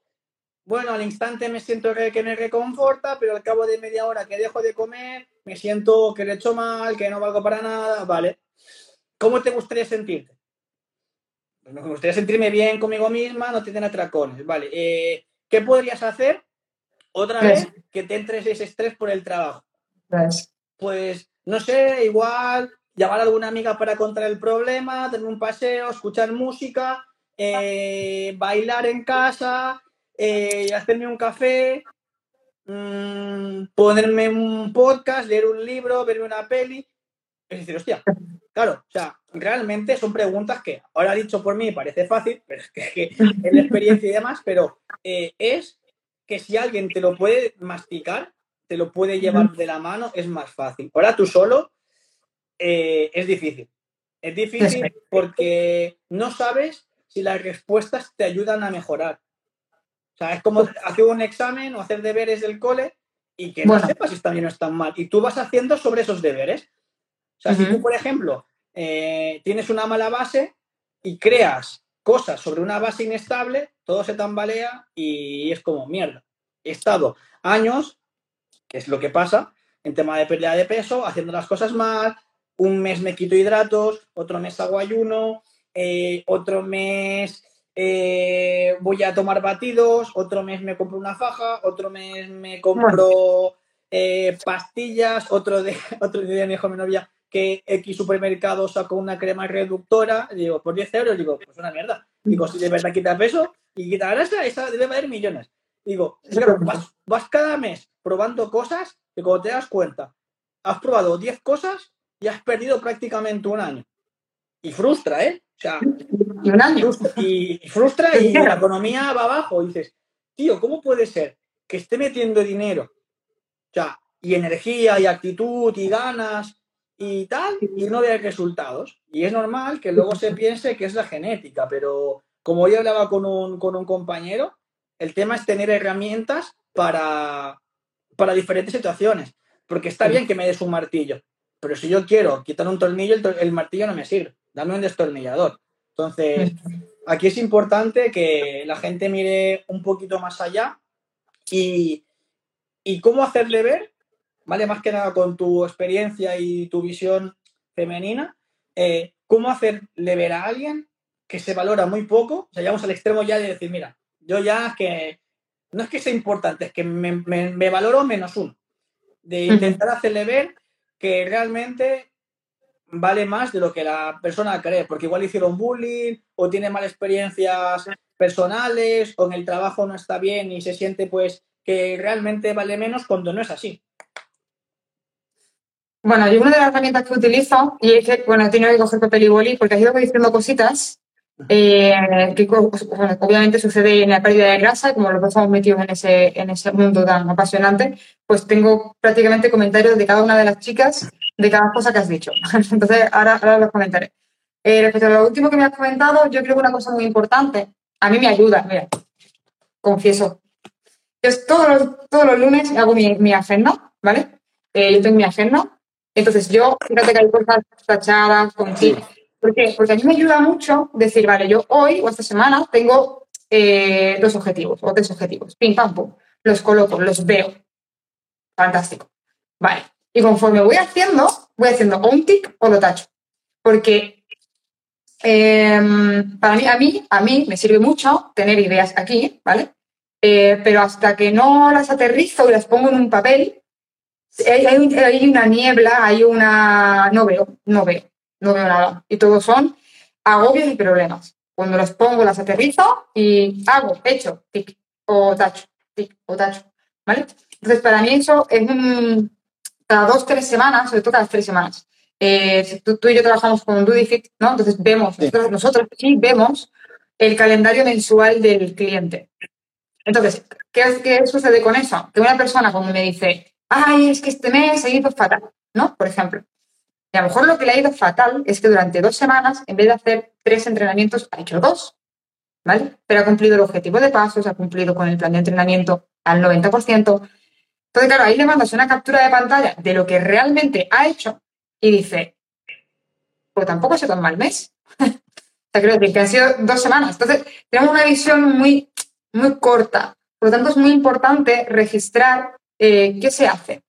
Bueno, al instante me siento que me reconforta, pero al cabo de media hora que dejo de comer, me siento que le he hecho mal, que no valgo para nada, ¿vale? ¿Cómo te gustaría sentirte? Pues me gustaría sentirme bien conmigo misma, no tener atracones, ¿vale? Eh, ¿Qué podrías hacer otra vez que te entres ese estrés por el trabajo? Pues, no sé, igual llamar a alguna amiga para contar el problema, tener un paseo, escuchar música, eh, bailar en casa, eh, hacerme un café, mm, ponerme un podcast, leer un libro, verme una peli. Es decir, hostia, claro, o sea, realmente son preguntas que ahora dicho por mí parece fácil, pero es que, es la experiencia y demás, pero eh, es que si alguien te lo puede masticar, te lo puede llevar de la mano, es más fácil. Ahora tú solo eh, es difícil. Es difícil porque no sabes si las respuestas te ayudan a mejorar. O sea, es como hacer un examen o hacer deberes del cole y que no sepas si están bien o están mal. Y tú vas haciendo sobre esos deberes. O sea, si tú, por ejemplo, eh, tienes una mala base y creas cosas sobre una base inestable, todo se tambalea y es como mierda. He estado años, que es lo que pasa, en tema de pérdida de peso, haciendo las cosas mal. Un mes me quito hidratos, otro mes hago ayuno, eh, otro mes eh, voy a tomar batidos, otro mes me compro una faja, otro mes me compro eh, pastillas, otro, de, otro día me dijo mi novia que X supermercado sacó una crema reductora, digo, por 10 euros, digo, pues una mierda. Digo, si de verdad quita peso y quita grasa, esa debe valer millones. Digo, claro, vas, vas cada mes probando cosas que cuando te das cuenta, has probado 10 cosas y has perdido prácticamente un año. Y frustra, ¿eh? O sea, Y un año. frustra, y, y frustra y la economía va abajo. Y dices, tío, ¿cómo puede ser que esté metiendo dinero? O sea, y energía, y actitud, y ganas, y tal, y no vea resultados. Y es normal que luego se piense que es la genética, pero como yo hablaba con un, con un compañero, el tema es tener herramientas para, para diferentes situaciones. Porque está bien que me des un martillo, pero si yo quiero quitar un tornillo, el, el martillo no me sirve. Dame un destornillador. Entonces, aquí es importante que la gente mire un poquito más allá y, y cómo hacerle ver, ¿vale? Más que nada con tu experiencia y tu visión femenina, eh, cómo hacerle ver a alguien que se valora muy poco, o sea, llegamos al extremo ya de decir, mira, yo ya es que no es que sea importante, es que me, me- me valoro menos uno. De intentar hacerle ver que realmente vale más de lo que la persona cree, porque igual hicieron bullying o tiene malas experiencias personales o en el trabajo no está bien y se siente pues que realmente vale menos cuando no es así. Bueno, yo una de las herramientas que utilizo, y es bueno, he tenido que coger papel y boli porque he ido diciendo cositas eh, que obviamente sucede en la pérdida de grasa, como los dos estamos metidos en ese, en ese mundo tan apasionante, pues tengo prácticamente comentarios de cada una de las chicas de cada cosa que has dicho. Entonces, ahora, ahora los comentaré. Eh, respecto a lo último que me has comentado, yo creo que una cosa muy importante, a mí me ayuda, mira, confieso. Yo todos los, todos los lunes hago mi, mi agenda, ¿vale? Eh, yo tengo mi agenda. Entonces yo, fíjate que hay cosas tachadas con Sí. ¿Por qué? Porque a mí me ayuda mucho decir, vale, yo hoy o esta semana tengo eh, dos objetivos o tres objetivos. Pim, pam, pum. Los coloco, los veo. Fantástico. Vale. Y conforme voy haciendo, voy haciendo o un tic o lo tacho. Porque em, para mí, a mí, a mí me sirve mucho tener ideas aquí, ¿vale? Eh, pero hasta que no las aterrizo y las pongo en un papel, hay, hay una niebla, hay una... No veo, no veo, no veo nada. Y todos son agobios y problemas. Cuando los pongo, las aterrizo y hago, hecho, tic, o tacho, tic, o tacho, ¿vale? Entonces, para mí eso es un... Cada dos, tres semanas, sobre todo cada tres semanas. Eh, tú, tú y yo trabajamos con DudiFit, ¿no? Entonces vemos, Sí. nosotros, nosotros sí vemos el calendario mensual del cliente. Entonces, ¿qué, qué sucede con eso? Que una persona cuando me dice, ay, es que este mes ha ido fatal, ¿no? Por ejemplo. Y a lo mejor lo que le ha ido fatal es que durante dos semanas, en vez de hacer tres entrenamientos, ha hecho dos, ¿vale? Pero ha cumplido el objetivo de pasos, ha cumplido con el plan de entrenamiento al 90%. Entonces, claro, ahí le mandas una captura de pantalla de lo que realmente ha hecho y dice, pues tampoco ha sido tan mal mes. o sea, decir que han sido dos semanas. Entonces, tenemos una visión muy, muy corta. Por lo tanto, es muy importante registrar eh, qué se hace.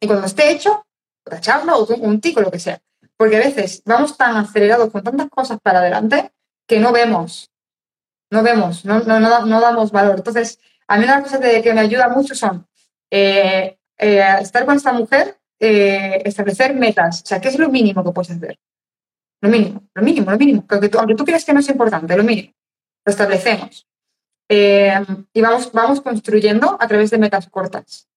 Y cuando esté hecho, tacharlo o un tico, lo que sea. Porque a veces vamos tan acelerados con tantas cosas para adelante que no vemos. No vemos, no, no, no, da- no damos valor. Entonces, a mí una cosas de- que me ayuda mucho son eh, eh, estar con esta mujer, eh, establecer metas. O sea, ¿qué es lo mínimo que puedes hacer? Lo mínimo, lo mínimo, lo mínimo. Que Aunque tú, aunque tú creas que no es importante, lo mínimo. Lo establecemos. Y vamos, vamos construyendo a través de metas cortas,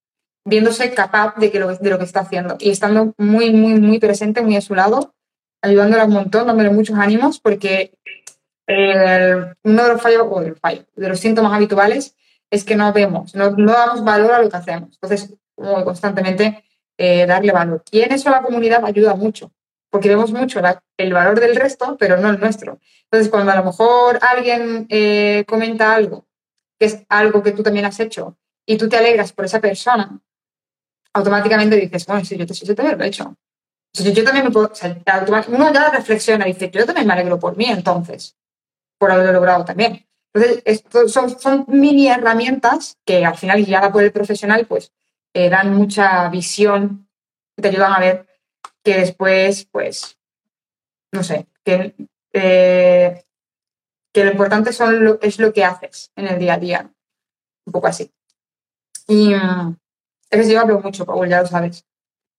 viéndose capaz de, que lo, de lo que está haciendo y estando muy, muy, muy presente, muy a su lado, ayudándola un montón, dándole muchos ánimos, porque eh, uno de los fallos, o del fallo, de los síntomas habituales es que no vemos, no, no damos valor a lo que hacemos. Entonces, como constantemente eh, darle valor. Y en eso la comunidad ayuda mucho, porque vemos mucho el valor del resto, pero no el nuestro. Entonces, cuando a lo mejor alguien eh, comenta algo, que es algo que tú también has hecho, y tú te alegras por esa persona, automáticamente dices, bueno, si yo, también lo he hecho. O yo, también me puedo, uno ya reflexiona y dice, yo también me alegro por mí entonces, por haberlo logrado también. Entonces, son, mini herramientas que al final, guiada por el profesional, pues dan mucha visión, te ayudan a ver que después, pues, no sé, que, eh, que lo importante es lo que haces en el día a día. Un poco así. Y mm, es que yo hablo mucho, Paul, ya lo sabes.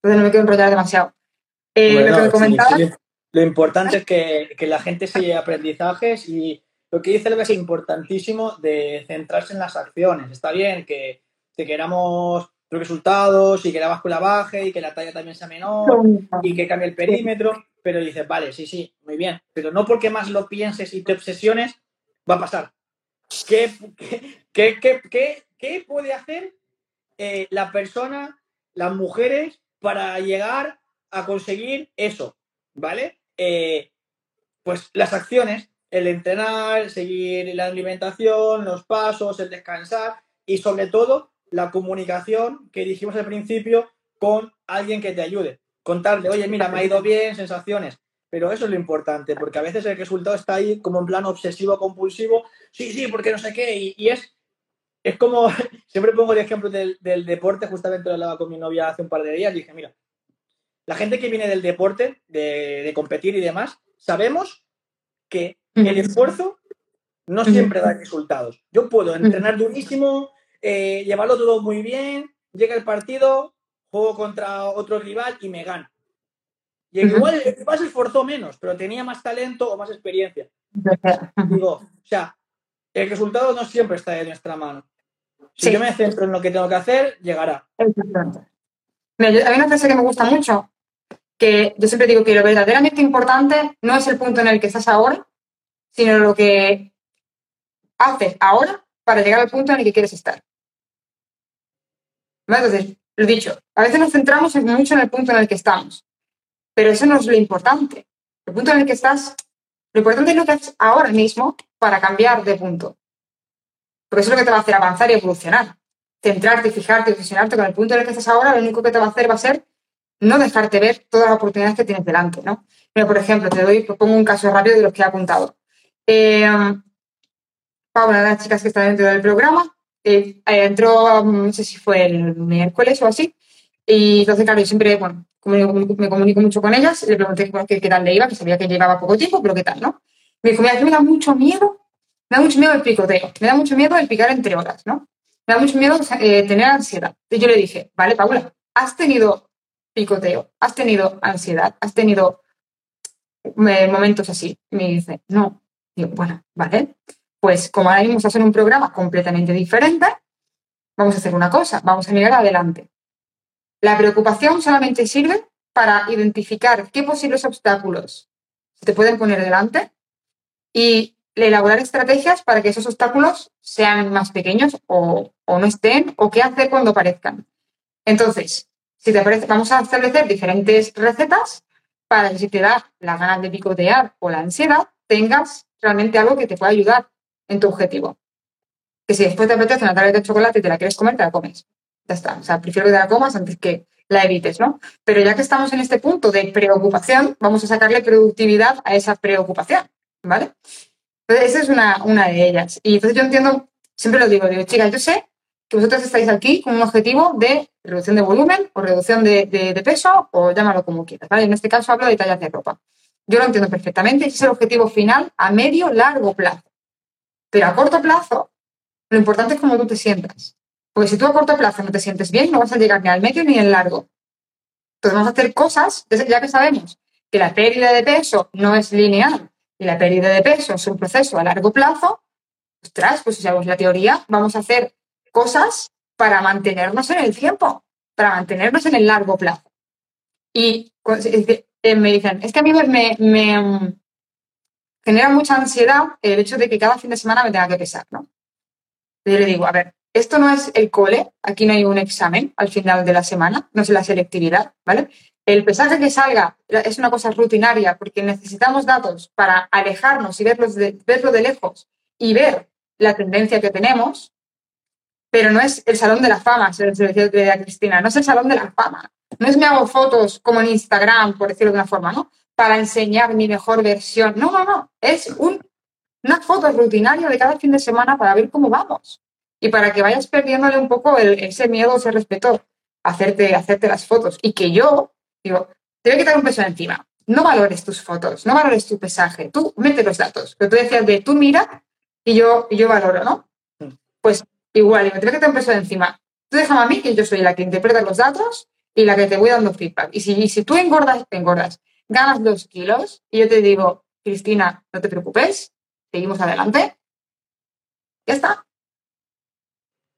Entonces no me quiero enrollar demasiado. Eh, Bueno, lo que me comentabas, sí, Lo importante es que, que la gente se lleve aprendizajes y lo que dice Elba es importantísimo de centrarse en las acciones. Está bien que, que queramos los resultados y que la báscula baje y que la talla también sea menor y que cambie el perímetro, pero dices, vale, sí, sí, muy bien, pero no porque más lo pienses y te obsesiones, va a pasar. ¿Qué, qué, qué, qué, qué puede hacer eh, la persona, las mujeres, para llegar a conseguir eso? ¿Vale? Eh, pues las acciones, el entrenar, seguir la alimentación, los pasos, el descansar y sobre todo la comunicación que dijimos al principio con alguien que te ayude. Contarle, oye, mira, me ha ido bien, sensaciones. Pero eso es lo importante, porque a veces el resultado está ahí como en plan obsesivo, compulsivo. Sí, sí, porque no sé qué. Y, y es, es como, siempre pongo el ejemplo del, del, deporte, justamente lo hablaba con mi novia hace un par de días. Dije, mira, la gente que viene del deporte, de, de competir y demás, sabemos que el esfuerzo no siempre da resultados. Yo puedo entrenar durísimo, eh, llevarlo todo muy bien, llega el partido, juego contra otro rival y me gana. Y el igual el rival se esforzó menos, pero tenía más talento o más experiencia. Digo, o sea, el resultado no siempre está de nuestra mano. Si sí. yo me centro en lo que tengo que hacer, llegará. Mira, yo, hay una frase que me gusta mucho, que yo siempre digo que lo verdaderamente importante no es el punto en el que estás ahora, sino lo que haces ahora para llegar al punto en el que quieres estar. Entonces, lo dicho, a veces nos centramos mucho en el punto en el que estamos, pero eso no es lo importante. El punto en el que estás, lo importante es lo que haces ahora mismo para cambiar de punto. Porque eso es lo que te va a hacer avanzar y evolucionar. Centrarte, fijarte, obsesionarte con el punto en el que estás ahora, lo único que te va a hacer va a ser no dejarte ver todas las oportunidades que tienes delante, ¿no? Pero, por ejemplo, te doy, pongo un caso rápido de los que he apuntado. Eh, Paula, una de las chicas que está dentro del programa, eh, entró, no sé si fue el miércoles o así, y entonces, claro, yo siempre, bueno, me comunico mucho con ellas, le pregunté qué, qué tal le iba, que sabía que llevaba poco tiempo, pero qué tal, ¿no? Me dijo, mira, que me da mucho miedo, me da mucho miedo el picoteo, me da mucho miedo el picar entre horas, ¿no? Me da mucho miedo eh, tener ansiedad. Y yo le dije, vale, Paula, ¿has tenido picoteo? ¿Has tenido ansiedad? ¿Has tenido eh, momentos así? Y me dice, no. Bueno, vale, pues como ahora mismo estás en un programa completamente diferente, vamos a hacer una cosa, vamos a mirar adelante. La preocupación solamente sirve para identificar qué posibles obstáculos se te pueden poner delante y elaborar estrategias para que esos obstáculos sean más pequeños o, no estén o qué hacer cuando aparezcan. Entonces, si te parece, vamos a establecer diferentes recetas para que si te da las ganas de picotear o la ansiedad, tengas realmente algo que te pueda ayudar en tu objetivo. Que si después te apetece una tableta de chocolate y te la quieres comer, te la comes. Ya está. O sea, prefiero que te la comas antes que la evites, ¿no? Pero ya que estamos en este punto de preocupación, vamos a sacarle productividad a esa preocupación, ¿vale? Entonces, esa es una, una de ellas. Y entonces yo entiendo, siempre lo digo, digo, chicas, yo sé que vosotros estáis aquí con un objetivo de reducción de volumen o reducción de, peso o llámalo como quieras, ¿vale? En este caso hablo de tallas de ropa. Yo lo entiendo perfectamente, ese es el objetivo final a medio, largo plazo. Pero a corto plazo, lo importante es cómo tú te sientas. Porque si tú a corto plazo no te sientes bien, no vas a llegar ni al medio ni al largo. Entonces vamos a hacer cosas, ya que sabemos que la pérdida de peso no es lineal y la pérdida de peso es un proceso a largo plazo, ostras, pues si sabemos la teoría, vamos a hacer cosas para mantenernos en el tiempo, para mantenernos en el largo plazo. Y me dicen, es que a mí me, me, genera mucha ansiedad el hecho de que cada fin de semana me tenga que pesar, ¿no? Yo le digo, a ver, esto no es el cole, aquí no hay un examen al final de la semana, no es la selectividad, ¿vale? El pesaje que salga es una cosa rutinaria porque necesitamos datos para alejarnos y verlos de, verlo de lejos y ver la tendencia que tenemos, pero no es el salón de la fama, se lo decía a Cristina, no es el salón de la fama, no es me hago fotos como en Instagram, por decirlo de una forma, ¿no? Para enseñar mi mejor versión. No, no, no. Es un, una foto rutinaria de cada fin de semana para ver cómo vamos. Y para que vayas perdiéndole un poco ese miedo, ese respeto hacerte, hacerte las fotos. Y que yo, digo, te voy a quitar un peso de encima. no valores tus fotos, no valores tu pesaje, tú mete los datos. Pero tú decías de tú mira y yo, y yo valoro, ¿no? Mm. Pues igual, y me tengo que tener peso de encima. Tú déjame a mí que yo soy la que interpreta los datos y la que te voy dando feedback. Y si, y si tú engordas, te engordas, ganas dos kilos y yo te digo, Cristina, no te preocupes, seguimos adelante, ya está.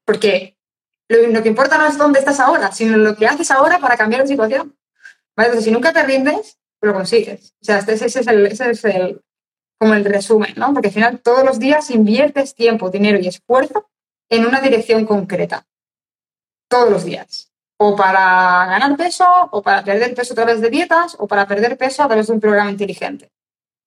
Porque lo, lo que importa no es dónde estás ahora, sino lo que haces ahora para cambiar la situación. ¿Vale? Entonces, si nunca te rindes, lo consigues. O sea, este- ese, es, el, ese es el, como el resumen, ¿no? Porque al final todos los días inviertes tiempo, dinero y esfuerzo en una dirección concreta. Todos los días. O para ganar peso, o para perder peso a través de dietas, o para perder peso a través de un programa inteligente.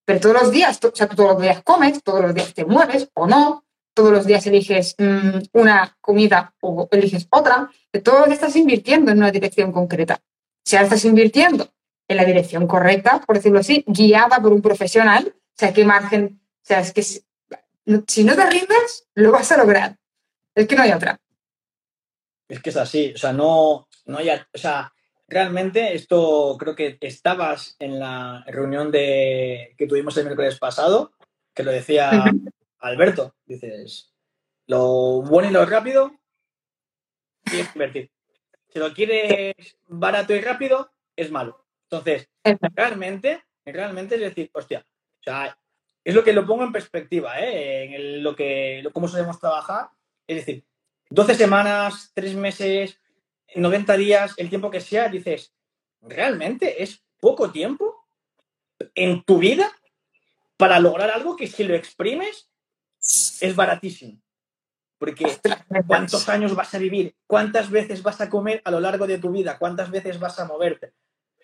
Pero todos los días, o sea, todos los días comes, todos los días te mueves o no, todos los días eliges mm, una comida o eliges otra, de todo lo que estás invirtiendo en una dirección concreta. Si ahora estás invirtiendo en la dirección correcta, por decirlo así, guiada por un profesional, o sea, qué margen, o sea, es que si no- si no te rindes, lo vas a lograr. Es que no hay otra. Es que es así, o sea, no, no hay, o sea, realmente esto creo que estabas en la reunión de, que tuvimos el miércoles pasado, que lo decía. Alberto, dices, lo bueno y lo rápido, tienes que invertir. Si lo quieres barato y rápido, es malo. Entonces, realmente, realmente es decir, hostia, o sea, es lo que lo pongo en perspectiva, ¿eh? En el- lo que, lo- cómo solemos trabajar. Es decir, 12 semanas, 3 meses, 90 días, el tiempo que sea, dices, ¿realmente es poco tiempo en tu vida para lograr algo que si lo exprimes es baratísimo? Porque ¿cuántos años vas a vivir? ¿Cuántas veces vas a comer a lo largo de tu vida? ¿Cuántas veces vas a moverte?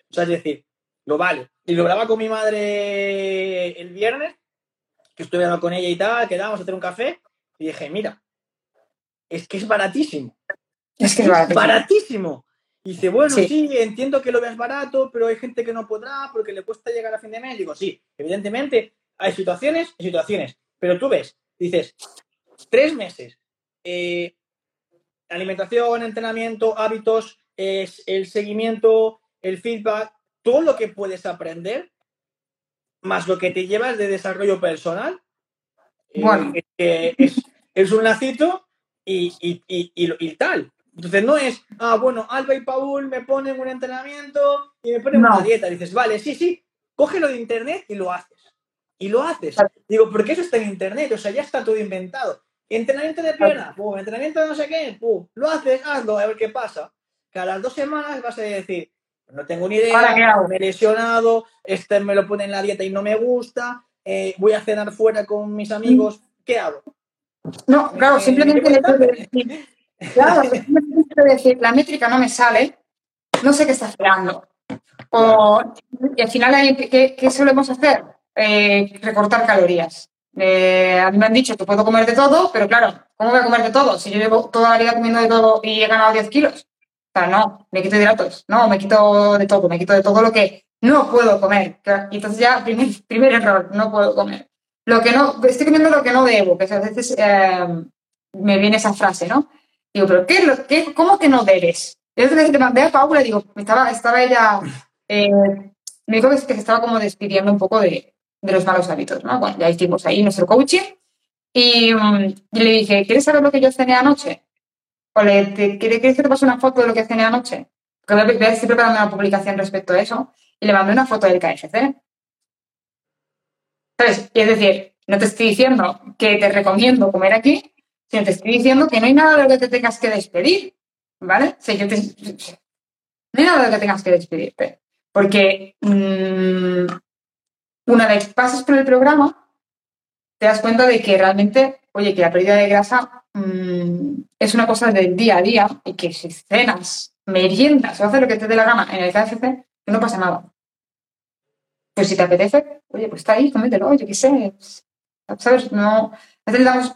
O sea, es decir, lo vale. Y lo hablaba con mi madre el viernes, que estuve hablando con ella y tal, quedábamos a hacer un café, y dije, mira, es que es baratísimo. Es que es baratísimo. baratísimo. Y dice, bueno, Sí. sí. entiendo que lo veas barato, pero hay gente que no podrá porque le cuesta llegar a fin de mes. Digo, sí, evidentemente hay situaciones y situaciones. Pero tú ves, dices, tres meses, eh, alimentación, entrenamiento, hábitos, es el seguimiento, el feedback, todo lo que puedes aprender, más lo que te llevas de desarrollo personal, eh, Bueno. es, que es, es un lacito y, y, y, tal. Entonces no es, ah, bueno, Alba y Paul me ponen un entrenamiento y me ponen No. una dieta. dices, vale, sí, sí, cógelo de internet y lo haces. Y lo haces. Digo, porque eso está en internet, o sea, ya está todo inventado. Entrenamiento de pierna, pum, entrenamiento de no sé qué, pum, lo haces, hazlo, a ver qué pasa. Que a las dos semanas vas a decir, no tengo ni ¿Ahora qué idea, me he lesionado, este me lo pone en la dieta y no me gusta, eh, voy a cenar fuera con mis amigos, ¿qué hago? No, claro, Eh, simplemente ¿qué el hecho de cuesta? decir, claro, simplemente decir, la métrica no me sale, no sé qué está esperando. O, y al final, ¿qué, qué solemos hacer? Eh, recortar calorías. Eh, a mí me han dicho que puedo comer de todo, pero claro, ¿cómo voy a comer de todo? Si yo llevo toda la vida comiendo de todo y he ganado 10 kilos. O sea, no, me quito hidratos, no, me quito de todo, me quito de todo lo que no puedo comer. Y entonces ya, primer, primer error, no puedo comer. Lo que no, estoy comiendo lo que no debo, que a veces eh, me viene esa frase, ¿no? Digo, ¿pero qué, qué, cómo que no debes? Y otra le mandé a Paula, digo, estaba, estaba ella, eh, me dijo que, que estaba como despidiendo un poco de, de los malos hábitos, ¿no? Bueno, ya hicimos ahí nuestro coaching y, mm, le dije, ¿quieres saber lo que yo cené anoche? O le, ¿quieres que te pase una foto de lo que cené anoche? Porque voy a- estoy preparando una publicación respecto a eso y le mandé una foto del KFC. ¿Sabes? Y es decir, no te estoy diciendo que te recomiendo comer aquí, sino te estoy diciendo que no hay nada de lo que te tengas que despedir, ¿vale? O yo te- no hay nada de lo que tengas que despedirte. Porque mm, una vez pasas por el programa, te das cuenta de que realmente, oye, que la pérdida de grasa mm, es una cosa del día a día y que si cenas, meriendas o haces lo que te dé la gana en el KFC, no pasa nada. Pues si te apetece, oye, pues está ahí, cómetelo, yo qué sé. ¿Sabes? No. Veces le damos.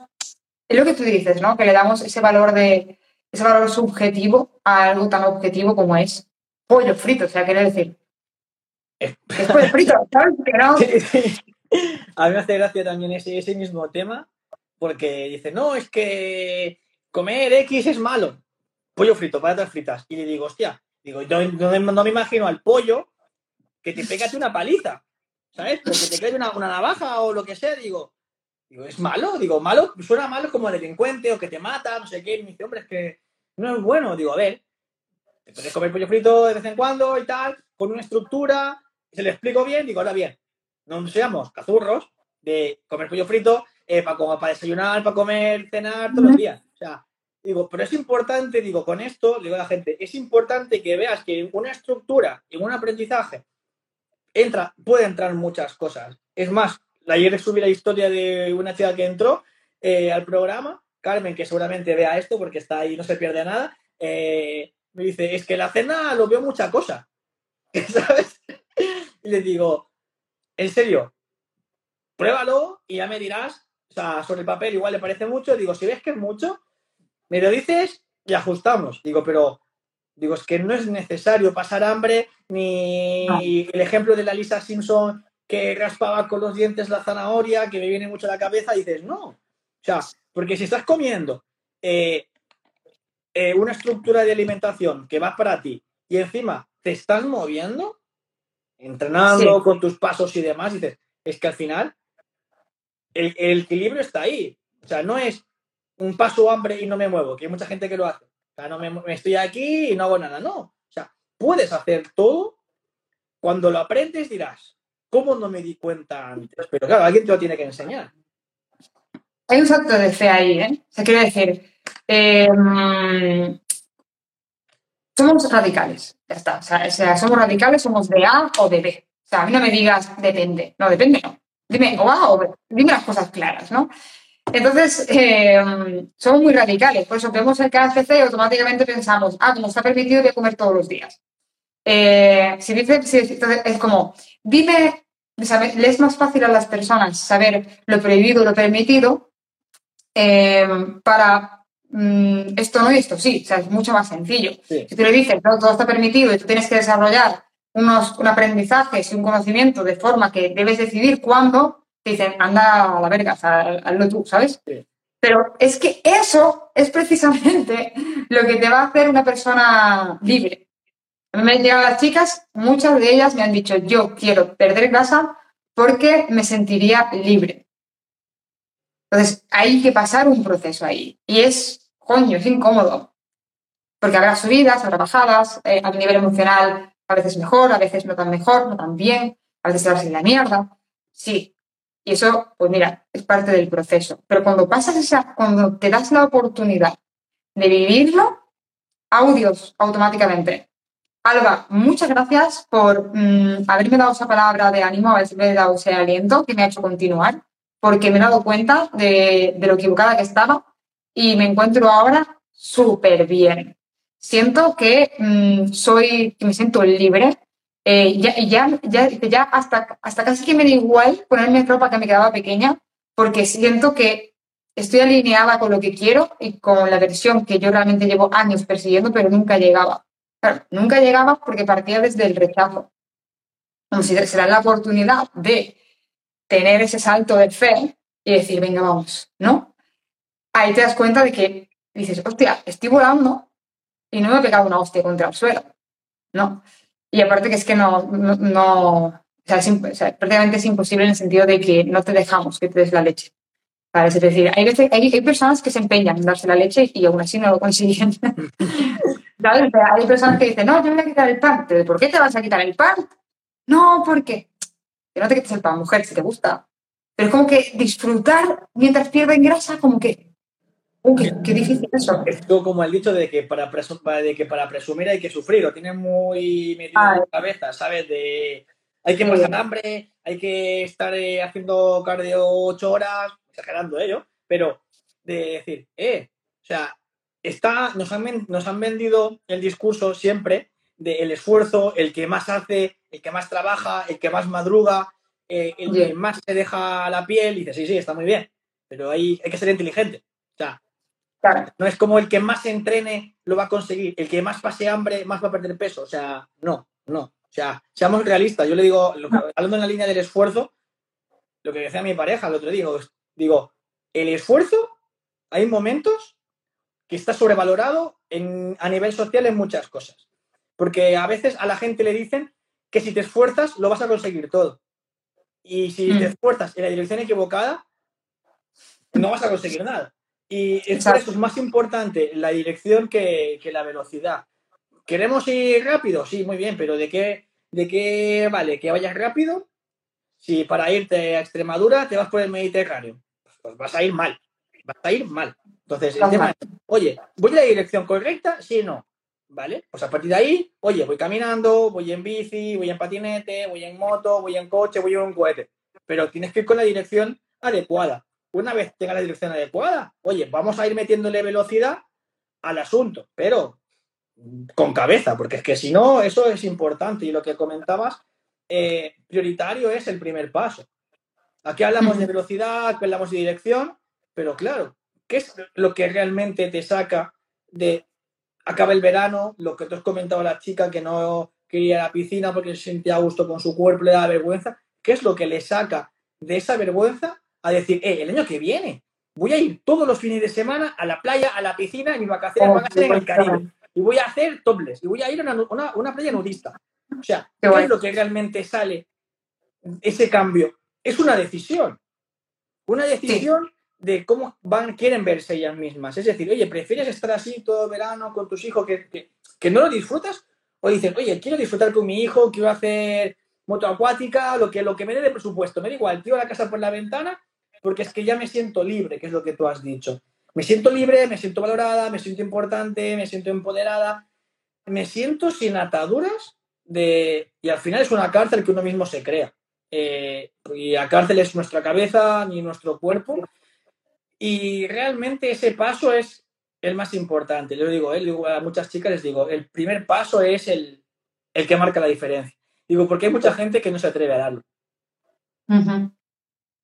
Es lo que tú dices, ¿no? Que le damos ese valor de. ese valor subjetivo a algo tan objetivo como es pollo frito. O sea, quiere decir. Es no. A mí me hace gracia también ese, mismo tema, porque dice, no, es que comer X es malo. Pollo frito, patatas fritas. Y le digo, hostia, digo, no me imagino al pollo que te pégate una paliza, ¿sabes? Porque te cae una, una navaja o lo que sea, digo, digo, es malo, digo, malo, suena malo como delincuente o que te mata, no sé qué, y me dice, hombre, es que no es bueno, digo, a ver, te puedes comer pollo frito de vez en cuando y tal, con una estructura, se le explico bien, digo, ahora bien, no seamos cazurros de comer pollo frito eh, para, para desayunar, para comer, cenar todos los días. O sea, digo, pero es importante, digo, con esto, digo a la gente, es importante que veas que en una estructura, en un aprendizaje, entra, puede entrar muchas cosas. Es más, ayer subí la historia de una chica que entró eh, al programa, Carmen, que seguramente vea esto porque está ahí, no se pierde nada, eh, me dice, es que la cena lo veo mucha cosa, ¿sabes? Y le digo, en serio, pruébalo y ya me dirás, o sea, sobre el papel igual le parece mucho, digo, si ves que es mucho, me lo dices y ajustamos. Digo, pero digo, es que no es necesario pasar hambre, ni No. el ejemplo de la Lisa Simpson que raspaba con los dientes la zanahoria, que me viene mucho a la cabeza, dices, no. O sea, porque si estás comiendo eh, eh, una estructura de alimentación que va para ti y encima te estás moviendo, entrenando Sí. con tus pasos y demás, dices, es que al final el, el equilibrio está ahí. O sea, no es un paso hambre y no me muevo, que hay mucha gente que lo hace. O sea, no me, me estoy aquí y no hago nada. No. O sea, puedes hacer todo. Cuando lo aprendes dirás, ¿cómo no me di cuenta antes? Pero claro, alguien te lo tiene que enseñar. Hay un salto de fe ahí, ¿eh? O sea, quiero decir, eh, mm, somos radicales, ya está. O sea, somos radicales, somos de A o de B. O sea, a mí no me digas depende. No, depende no. Dime o A o B. Dime las cosas claras, ¿no? Entonces, eh, somos muy radicales. Por eso vemos el KFC y automáticamente pensamos, ah, como está permitido, voy comer todos los días. Eh, si dice, entonces es como, dime, le es más fácil a las personas saber lo prohibido lo permitido eh, para mm, esto no y esto sí. O sea, es mucho más sencillo. Sí. Si tú le dices, no, todo está permitido y tú tienes que desarrollar unos un aprendizaje y un conocimiento de forma que debes decidir cuándo, te dicen, anda a la verga, o sea, hazlo tú, ¿sabes? Sí. Pero es que eso es precisamente lo que te va a hacer una persona libre. A mí me han llegado las chicas, muchas de ellas me han dicho, yo quiero perder grasa porque me sentiría libre. Entonces, hay que pasar un proceso ahí. Y es, coño, es incómodo. Porque habrá subidas, habrá bajadas, eh, a nivel emocional a veces mejor, a veces no tan mejor, no tan bien, a veces te en la mierda. Sí. Y eso, pues mira, es parte del proceso. Pero cuando pasas esa, cuando te das la oportunidad de vivirlo, audios automáticamente. Alba, muchas gracias por mm, haberme dado esa palabra de ánimo, haberme dado ese aliento que me ha hecho continuar, porque me he dado cuenta de lo equivocada que estaba y me encuentro ahora súper bien. Siento que mm, soy, me siento libre. eh, ya, ya, ya, ya hasta, hasta casi que me da igual ponerme ropa que me quedaba pequeña, porque siento que estoy alineada con lo que quiero y con la versión que yo realmente llevo años persiguiendo, pero nunca llegaba. Nunca llegaba porque partía desde el rechazo. Como será la oportunidad de tener ese salto de fe y decir, venga, vamos, ¿no? Ahí te das cuenta de que dices, hostia, estoy volando y no me he pegado una hostia contra el suelo, ¿no? Y aparte que es que no, no, no o sea, es, prácticamente es imposible en el sentido de que no te dejamos que te des la leche. ¿Sabes? Es decir, hay, veces, hay, hay personas que se empeñan en darse la leche y aún así no lo consiguen. Hay personas que dicen, no, yo me voy a quitar el pan. Pero, ¿Por qué te vas a quitar el pan? No, porque que no te quites el pan, mujer, si te gusta. Pero es como que disfrutar mientras pierden grasa, como que. Uy, qué, qué difícil eso. Es como el dicho de que para, presu- de que para presumir hay que sufrir, lo tienen muy metido en la cabeza, ¿sabes? De hay que pasar hambre, hay que estar eh, haciendo cardio ocho horas, exagerando ello, pero de decir, eh, o sea, está, nos, han, nos han vendido el discurso siempre del esfuerzo, el que más hace, el que más trabaja, el que más madruga, eh, el que más se deja la piel, y dice, sí, sí, está muy bien, pero ahí hay que ser inteligente. O sea, Claro, no es como el que más se entrene lo va a conseguir, el que más pase hambre más va a perder peso. O sea, no, no. O sea, seamos realistas. Yo le digo, lo que- hablando en la línea del esfuerzo, lo que decía mi pareja el otro día, digo, digo, el esfuerzo, hay momentos que está sobrevalorado en, a nivel social en muchas cosas. Porque a veces a la gente le dicen que si te esfuerzas lo vas a conseguir todo. Y si Mm. te esfuerzas en la dirección equivocada, no vas a conseguir nada. Y es es más importante la dirección que, que la velocidad. ¿Queremos ir rápido? Sí, muy bien, pero ¿de qué, ¿de qué vale que vayas rápido? Si para irte a Extremadura te vas por el Mediterráneo, pues vas a ir mal, vas a ir mal. Entonces, el Vas tema mal. es, oye, ¿voy en la dirección correcta? Sí o no. ¿Vale? Pues a partir de ahí, oye, voy caminando, voy en bici, voy en patinete, voy en moto, voy en coche, voy en un cohete. Pero tienes que ir con la dirección adecuada. Una vez tenga la dirección adecuada, oye, vamos a ir metiéndole velocidad al asunto, pero con cabeza, porque es que si no, eso es importante. Y lo que comentabas, eh, prioritario es el primer paso. Aquí hablamos de velocidad, aquí hablamos de dirección, pero claro, ¿qué es lo que realmente te saca de acaba el verano, lo que tú has comentado a la chica que no quería ir a la piscina porque se sentía a gusto con su cuerpo, le da vergüenza? ¿Qué es lo que le saca de esa vergüenza a decir, eh, el año que viene voy a ir todos los fines de semana a la playa, a la piscina y mis vacaciones Oh, van a ser en el Caribe? Y voy a hacer topless y voy a ir a una, una- una playa nudista. O sea, Qué ¿qué guay. es lo que realmente sale ese cambio? Es una decisión. Una decisión de cómo van, quieren verse ellas mismas. Es decir, oye, ¿prefieres estar así todo verano con tus hijos que, que, que no lo disfrutas? O dices, oye, quiero disfrutar con mi hijo, quiero hacer moto acuática, lo que, lo que me dé de presupuesto. Me da igual, tiro la casa por la ventana porque es que ya me siento libre, que es lo que tú has dicho. Me siento libre, me siento valorada, me siento importante, me siento empoderada, me siento sin ataduras de... Y al final es una cárcel que uno mismo se crea. Eh, y la cárcel es nuestra cabeza ni nuestro cuerpo. Y realmente ese paso es el más importante. Yo digo, eh, digo a muchas chicas les digo, el primer paso es el, el que marca la diferencia. Digo, porque hay mucha gente que no se atreve a darlo. Ujú.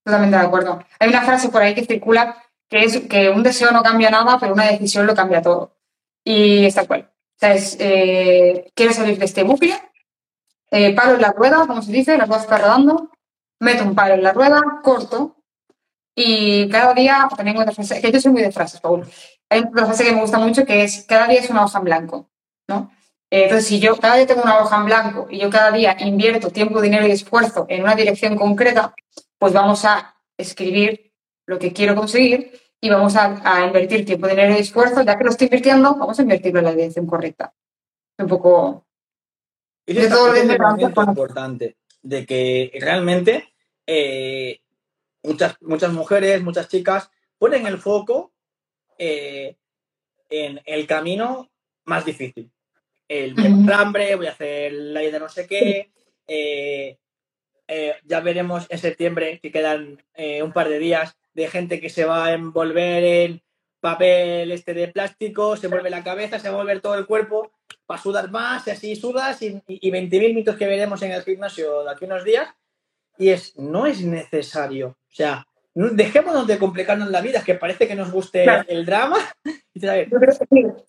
Totalmente de acuerdo. Hay una frase por ahí que circula que es que un deseo no cambia nada, pero una decisión lo cambia todo. Y es tal cual. O sea, es, eh, quiero salir de este bucle, eh, paro en la rueda, como se dice, la rueda está rodando, meto un palo en la rueda, corto, y cada día tengo otra frase, que yo soy muy de frases, Paul. Hay otra frase que me gusta mucho que es cada día es una hoja en blanco, ¿no? Eh, Entonces, si yo cada día tengo una hoja en blanco y yo cada día invierto tiempo, dinero y esfuerzo en una dirección concreta, pues vamos a escribir lo que quiero conseguir y vamos a, a invertir tiempo, dinero y esfuerzo. Ya que lo estoy invirtiendo, vamos a invertirlo en la dirección correcta. Un poco. Ese es parece- importante de que realmente eh, muchas, muchas mujeres, muchas chicas ponen el foco eh, en el camino más difícil. El voy a hambre, voy a hacer la de no sé qué. eh, eh, ya veremos en septiembre que quedan eh, un par de días de gente que se va a envolver en papel este de plástico, se vuelve la cabeza, se volver todo el cuerpo para sudar más y así sudas y, y 20.000 mitos que veremos en el gimnasio de aquí unos días y es, no es necesario. O sea, dejémonos de complicarnos la vida, que parece que nos guste Claro. el drama. Y que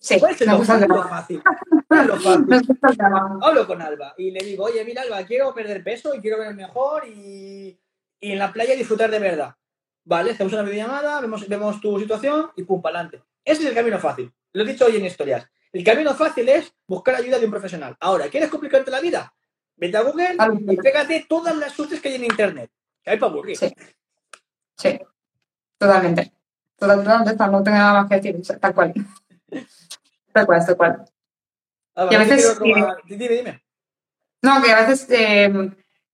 sí, ¿cuál es gusta lo drama. fácil? El drama. hablo con Alba y le digo, oye, mira, Alba, quiero perder peso y quiero ver mejor y, y en la playa disfrutar de verdad. Vale, hacemos una videollamada, vemos, vemos tu situación y pum, para adelante. Ese es el camino fácil. Lo he dicho hoy en historias. El camino fácil es buscar ayuda de un profesional. Ahora, ¿quieres complicarte la vida? Vete a Google y pégate todas las sustancias que hay en Internet. Que hay para aburrir. Sí. Sí, totalmente. Total- Totalmente, no tengo nada más que decir, o sea, tal cual. Tal cual, tal cual. Alba, Y a veces, robar- Dime, dime. No, que a veces eh,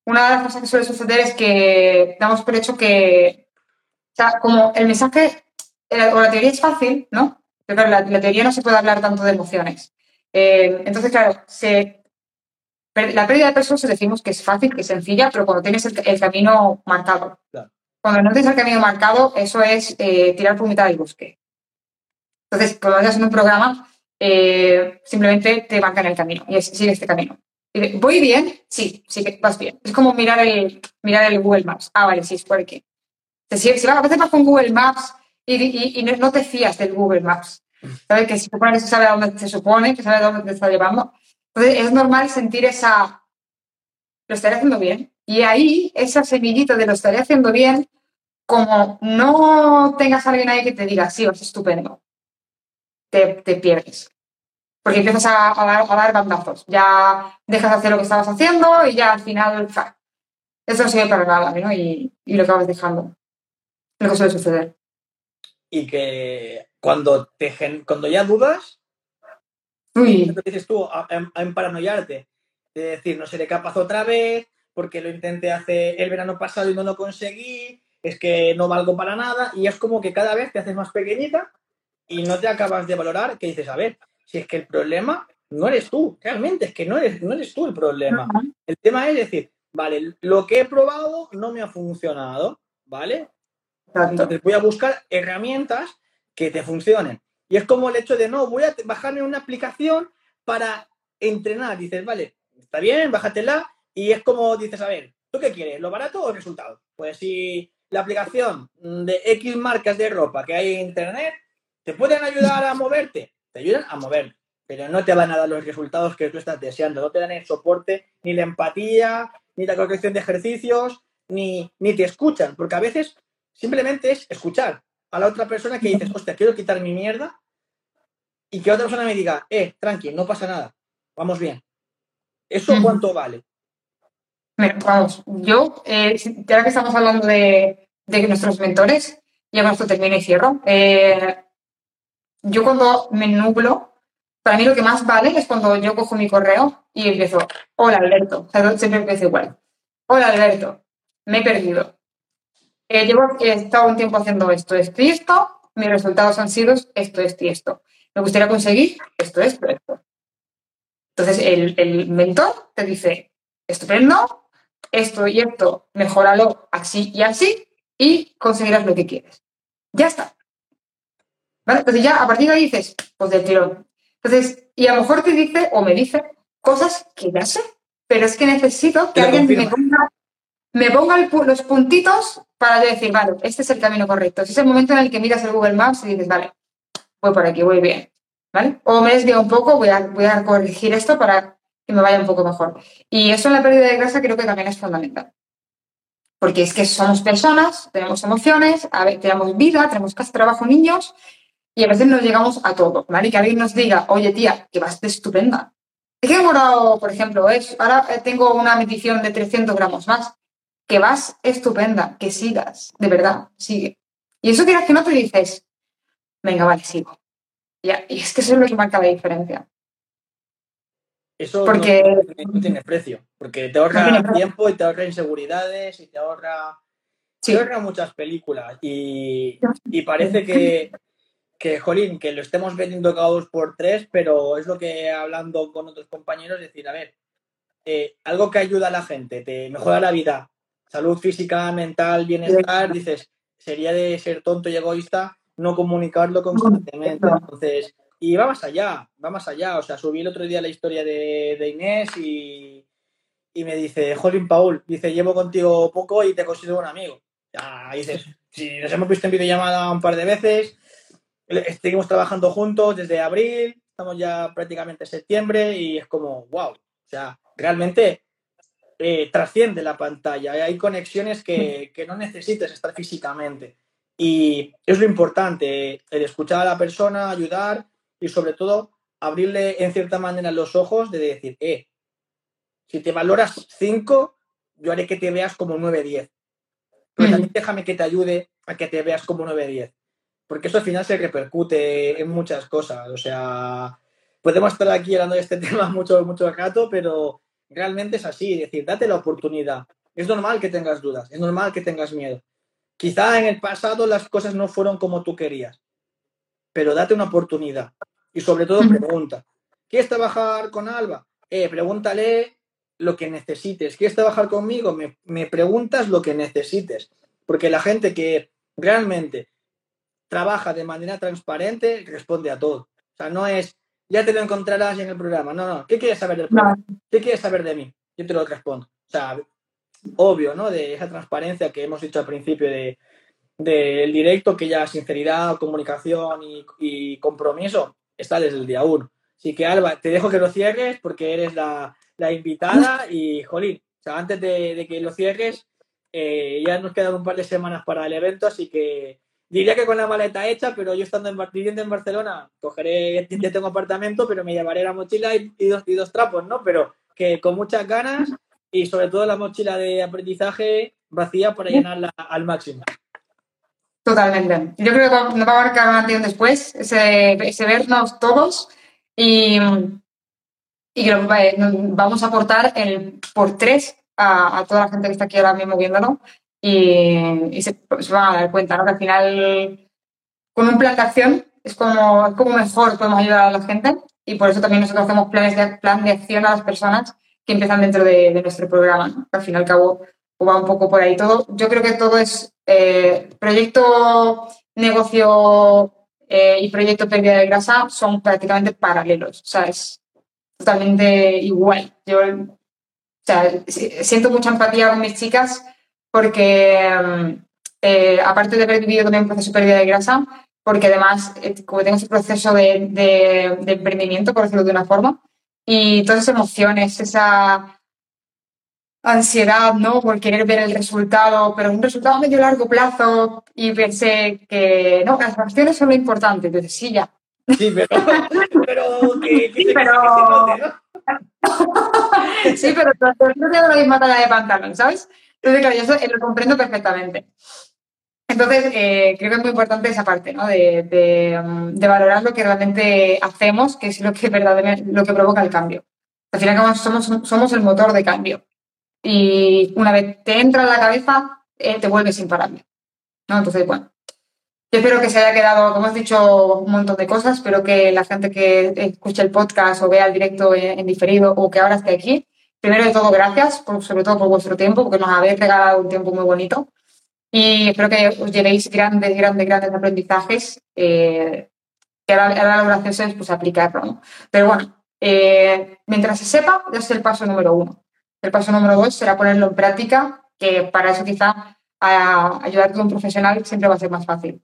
una de las cosas que suele suceder es que damos por hecho que, o sea, como el mensaje eh, o la teoría es fácil, ¿no? Pero claro, la, la teoría no se puede hablar tanto de emociones. Eh, entonces, claro, se, la pérdida de peso se decimos que es fácil, que es sencilla, pero cuando tienes el, el camino marcado. Claro. Cuando no tienes el camino marcado, eso es eh, tirar por mitad del bosque. Entonces, cuando vayas en un programa, eh, simplemente te marcan el camino y sigue este camino. Y ¿Voy bien? Sí, sí que vas bien. Es como mirar el, mirar el Google Maps. Ah, vale, sí, es por aquí. Si, si vas- a veces vas con Google Maps y, no te fías del Google Maps. ¿Sabes? Que se supone que se sabe a dónde se supone, que sabe a dónde te está llevando. Entonces es normal sentir esa... Lo estaré haciendo bien. Y ahí, esa semillita de lo estaré haciendo bien, como no tengas a alguien ahí que te diga, sí, vas estupendo, te, te pierdes. porque empiezas a, dar, bandazos. Ya dejas de hacer lo que estabas haciendo y ya al final, eso no sirve para nada, ¿no? Y, lo acabas dejando. Lo que suele suceder. Y que cuando, te, cuando ya dudas, Uy. dices tú a, a, emparanoiarte. De decir, no seré capaz otra vez, porque lo intenté hace el verano pasado y no lo conseguí, es que no valgo para nada, y es como que cada vez te haces más pequeñita y no te acabas de valorar, que dices, a ver, si es que el problema no eres tú, realmente es que no eres, no eres tú el problema. El tema es decir, vale, lo que he probado no me ha funcionado, ¿vale? Entonces voy a buscar herramientas que te funcionen. Y es como el hecho de, no, voy a bajarme una aplicación para entrenar. Dices, vale, está bien, bájatela. Y es como dices, a ver, ¿tú qué quieres? ¿Lo barato o el resultado? Pues si la aplicación de X marcas de ropa que hay en Internet te pueden ayudar a moverte, te ayudan a mover, pero no te van a dar los resultados que tú estás deseando, no te dan el soporte, ni la empatía, ni la corrección de ejercicios, ni, ni te escuchan, porque a veces simplemente es escuchar a la otra persona que dices, hostia, quiero quitar mi mierda, y que otra persona me diga, eh, tranqui, no pasa nada, vamos bien. ¿Eso cuánto vale? Vamos, yo, eh, ya que estamos hablando de, de nuestros mentores, ya con esto termino y cierro. Eh, yo cuando me nublo, para mí lo que más vale es cuando yo cojo mi correo y empiezo, hola Alberto, siempre empiezo igual. Hola Alberto, me he perdido. Eh, llevo, he estado un tiempo haciendo esto, esto y esto, mis resultados han sido esto, esto y esto. Me gustaría conseguir esto, esto, esto. Entonces el, el mentor te dice, estupendo, esto y esto, mejóralo así y así y conseguirás lo que quieres. Ya está. Entonces ya a partir de ahí dices, pues del tirón. Entonces, y a lo mejor te dice o me dice cosas que ya sé, pero es que necesito que alguien me ponga, me ponga los puntitos para yo decir, vale, este es el camino correcto. Es el momento en el que miras el Google Maps y dices, vale, voy por aquí, voy bien. ¿Vale? O me desvío un poco, voy a, voy a corregir esto para que me vaya un poco mejor. Y eso en la pérdida de grasa creo que también es fundamental. Porque es que somos personas, tenemos emociones, tenemos vida, tenemos casa, trabajo, niños, y a veces nos llegamos a todo, ¿vale? Que alguien nos diga, oye, tía, que vas de estupenda. Es que he morado, por ejemplo, es, ahora tengo una medición de 300 gramos más. Que vas estupenda, que sigas, de verdad, sigue. Y eso quieras que no te dices, venga, vale, sigo. Y es que eso es lo que marca la diferencia. Eso porque... no, tiene precio, porque te ahorra tiempo y te ahorra inseguridades y te ahorra, te ahorra muchas películas. Y, y parece que, que, jolín, que lo estemos vendiendo cada dos por tres, pero es lo que hablando con otros compañeros, decir, a ver, eh, algo que ayuda a la gente, te mejora la vida, salud física, mental, bienestar, dices, sería de ser tonto y egoísta no comunicarlo constantemente. Entonces, y va más allá, va más allá. O sea, subí el otro día la historia de, de Inés y, y, me dice, Jolín Paul, dice, llevo contigo poco y te considero un amigo. Ya, dices, si nos hemos visto en videollamada un par de veces, seguimos trabajando juntos desde abril, estamos ya prácticamente en septiembre y es como, wow, o sea, realmente eh, trasciende la pantalla, hay conexiones que, que, no necesitas estar físicamente. Y es lo importante, el escuchar a la persona, ayudar y sobre todo abrirle en cierta manera los ojos de decir, eh, si te valoras 5, yo haré que te veas como 9-10. Pero también déjame que te ayude a que te veas como 9-10 porque eso al final se repercute en muchas cosas. O sea, podemos estar aquí hablando de este tema mucho, mucho rato, pero realmente es así, es decir, date la oportunidad. Es normal que tengas dudas, es normal que tengas miedo. Quizá en el pasado las cosas no fueron como tú querías, pero date una oportunidad y sobre todo pregunta. ¿Quieres trabajar con Alba? Eh, pregúntale lo que necesites. ¿Quieres trabajar conmigo? Me, me preguntas lo que necesites. Porque la gente que realmente trabaja de manera transparente, responde a todo. O sea, no es, ya te lo encontrarás en el programa. No, no. ¿Qué quieres saber del programa? ¿Qué quieres saber de mí? Yo te lo respondo. O sea, obvio, ¿no? De esa transparencia que hemos dicho al principio de del directo, que ya sinceridad, comunicación y, compromiso está desde el día uno. Así que, Alba, te dejo que lo cierres porque eres la, invitada y, jolín, o sea, antes de, que lo cierres, eh, ya nos quedan un par de semanas para el evento, así que diría que con la maleta hecha, pero yo estando en, viviendo en Barcelona, cogeré, ya tengo apartamento, pero me llevaré la mochila y, dos, y dos trapos, ¿no? Pero que con muchas ganas y sobre todo la mochila de aprendizaje vacía para llenarla al máximo. Totalmente. Yo creo que nos va a abarcar un antes y después, ese, ese vernos todos y, y creo que vamos a aportar el por tres a, toda la gente que está aquí ahora mismo viéndolo y, se, pues, van a dar cuenta ¿no? que al final con un plan de acción es como, como mejor podemos ayudar a la gente y por eso también nosotros hacemos planes de, plan de acción a las personas que empiezan dentro de, nuestro programa. Al fin y al cabo va un poco por ahí todo. Yo creo que todo es eh, proyecto, negocio eh, y proyecto pérdida de grasa son prácticamente paralelos. O sea, es totalmente igual. Yo siento mucha empatía con mis chicas porque, mm, eh, aparte de haber vivido también un proceso de pérdida de grasa, porque además, como tengo ese proceso de, de emprendimiento, por decirlo de una forma, y todas esas emociones, esa ansiedad, ¿no? Por querer ver el resultado, pero un resultado a medio largo plazo y pensé que, no, las acciones son lo importante. Entonces, sí, ya. Sí, pero... pero que, sí, pero... sí, pero no tengo la misma talla de pantalón, ¿sabes? Entonces, claro, yo eso lo comprendo perfectamente. Entonces, eh, creo que es muy importante esa parte, ¿no? De, de, de, valorar lo que realmente hacemos, que es lo que verdaderamente lo que provoca el cambio. Al final, somos, somos el motor de cambio y una vez te entra en la cabeza, eh, te vuelves imparable. ¿no? Entonces, bueno, yo espero que se haya quedado, como has dicho, un montón de cosas. Espero que la gente que escuche el podcast o vea el directo en, diferido o que ahora esté aquí, primero de todo, gracias, sobre todo por vuestro tiempo, porque nos habéis regalado un tiempo muy bonito. Y espero que os llevéis grandes, grandes, grandes aprendizajes eh, que ahora, lo gracioso es pues, aplicarlo. Pero bueno, eh, mientras se sepa, ese es el paso número uno. El paso número dos será ponerlo en práctica, que para eso quizá a ayudarte a un profesional siempre va a ser más fácil.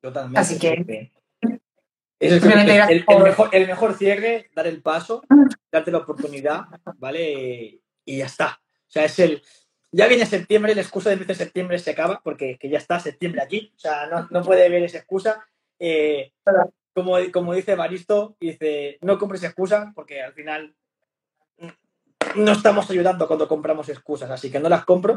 Totalmente. Así que... Es el, mejor, cierre, dar el paso, darte la oportunidad, ¿vale? Y ya está. O sea, es el... Ya viene septiembre, la excusa de de septiembre se acaba, porque ya está septiembre aquí. O sea, no, puede haber esa excusa. Eh, como, como dice Baristo, dice, no compres excusa, porque al final no estamos ayudando cuando compramos excusas, así que no las compro.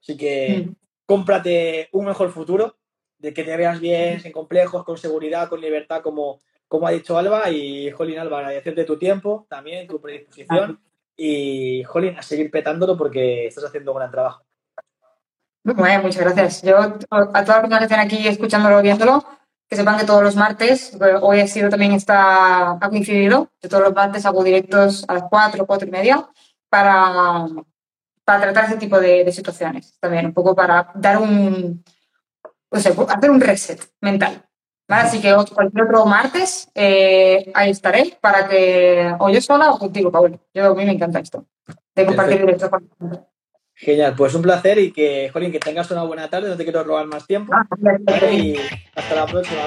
Así que mm. cómprate un mejor futuro, de que te veas bien, sin complejos, con seguridad, con libertad, como, como ha dicho Alba. Y, Jolín, Alba, agradecerte tu tiempo, también tu predisposición. Y, Jolín, a seguir petándolo porque estás haciendo un gran trabajo. Bueno, muchas gracias. Yo, a todas las personas que estén aquí escuchándolo, viéndolo, que sepan que todos los martes, hoy ha sido también está, ha coincidido, que todos los martes hago directos a las 4, 4 y media para, para tratar ese tipo de, situaciones también, un poco para dar un, o sea, hacer un reset mental. Así que cualquier otro martes eh, ahí estaré para que, o yo sola o contigo, Paul. Yo, a mí me encanta esto, de compartir directos con Genial, pues un placer y que, Jolín, que tengas una buena tarde, no te quiero robar más tiempo. Ah, y hasta la próxima.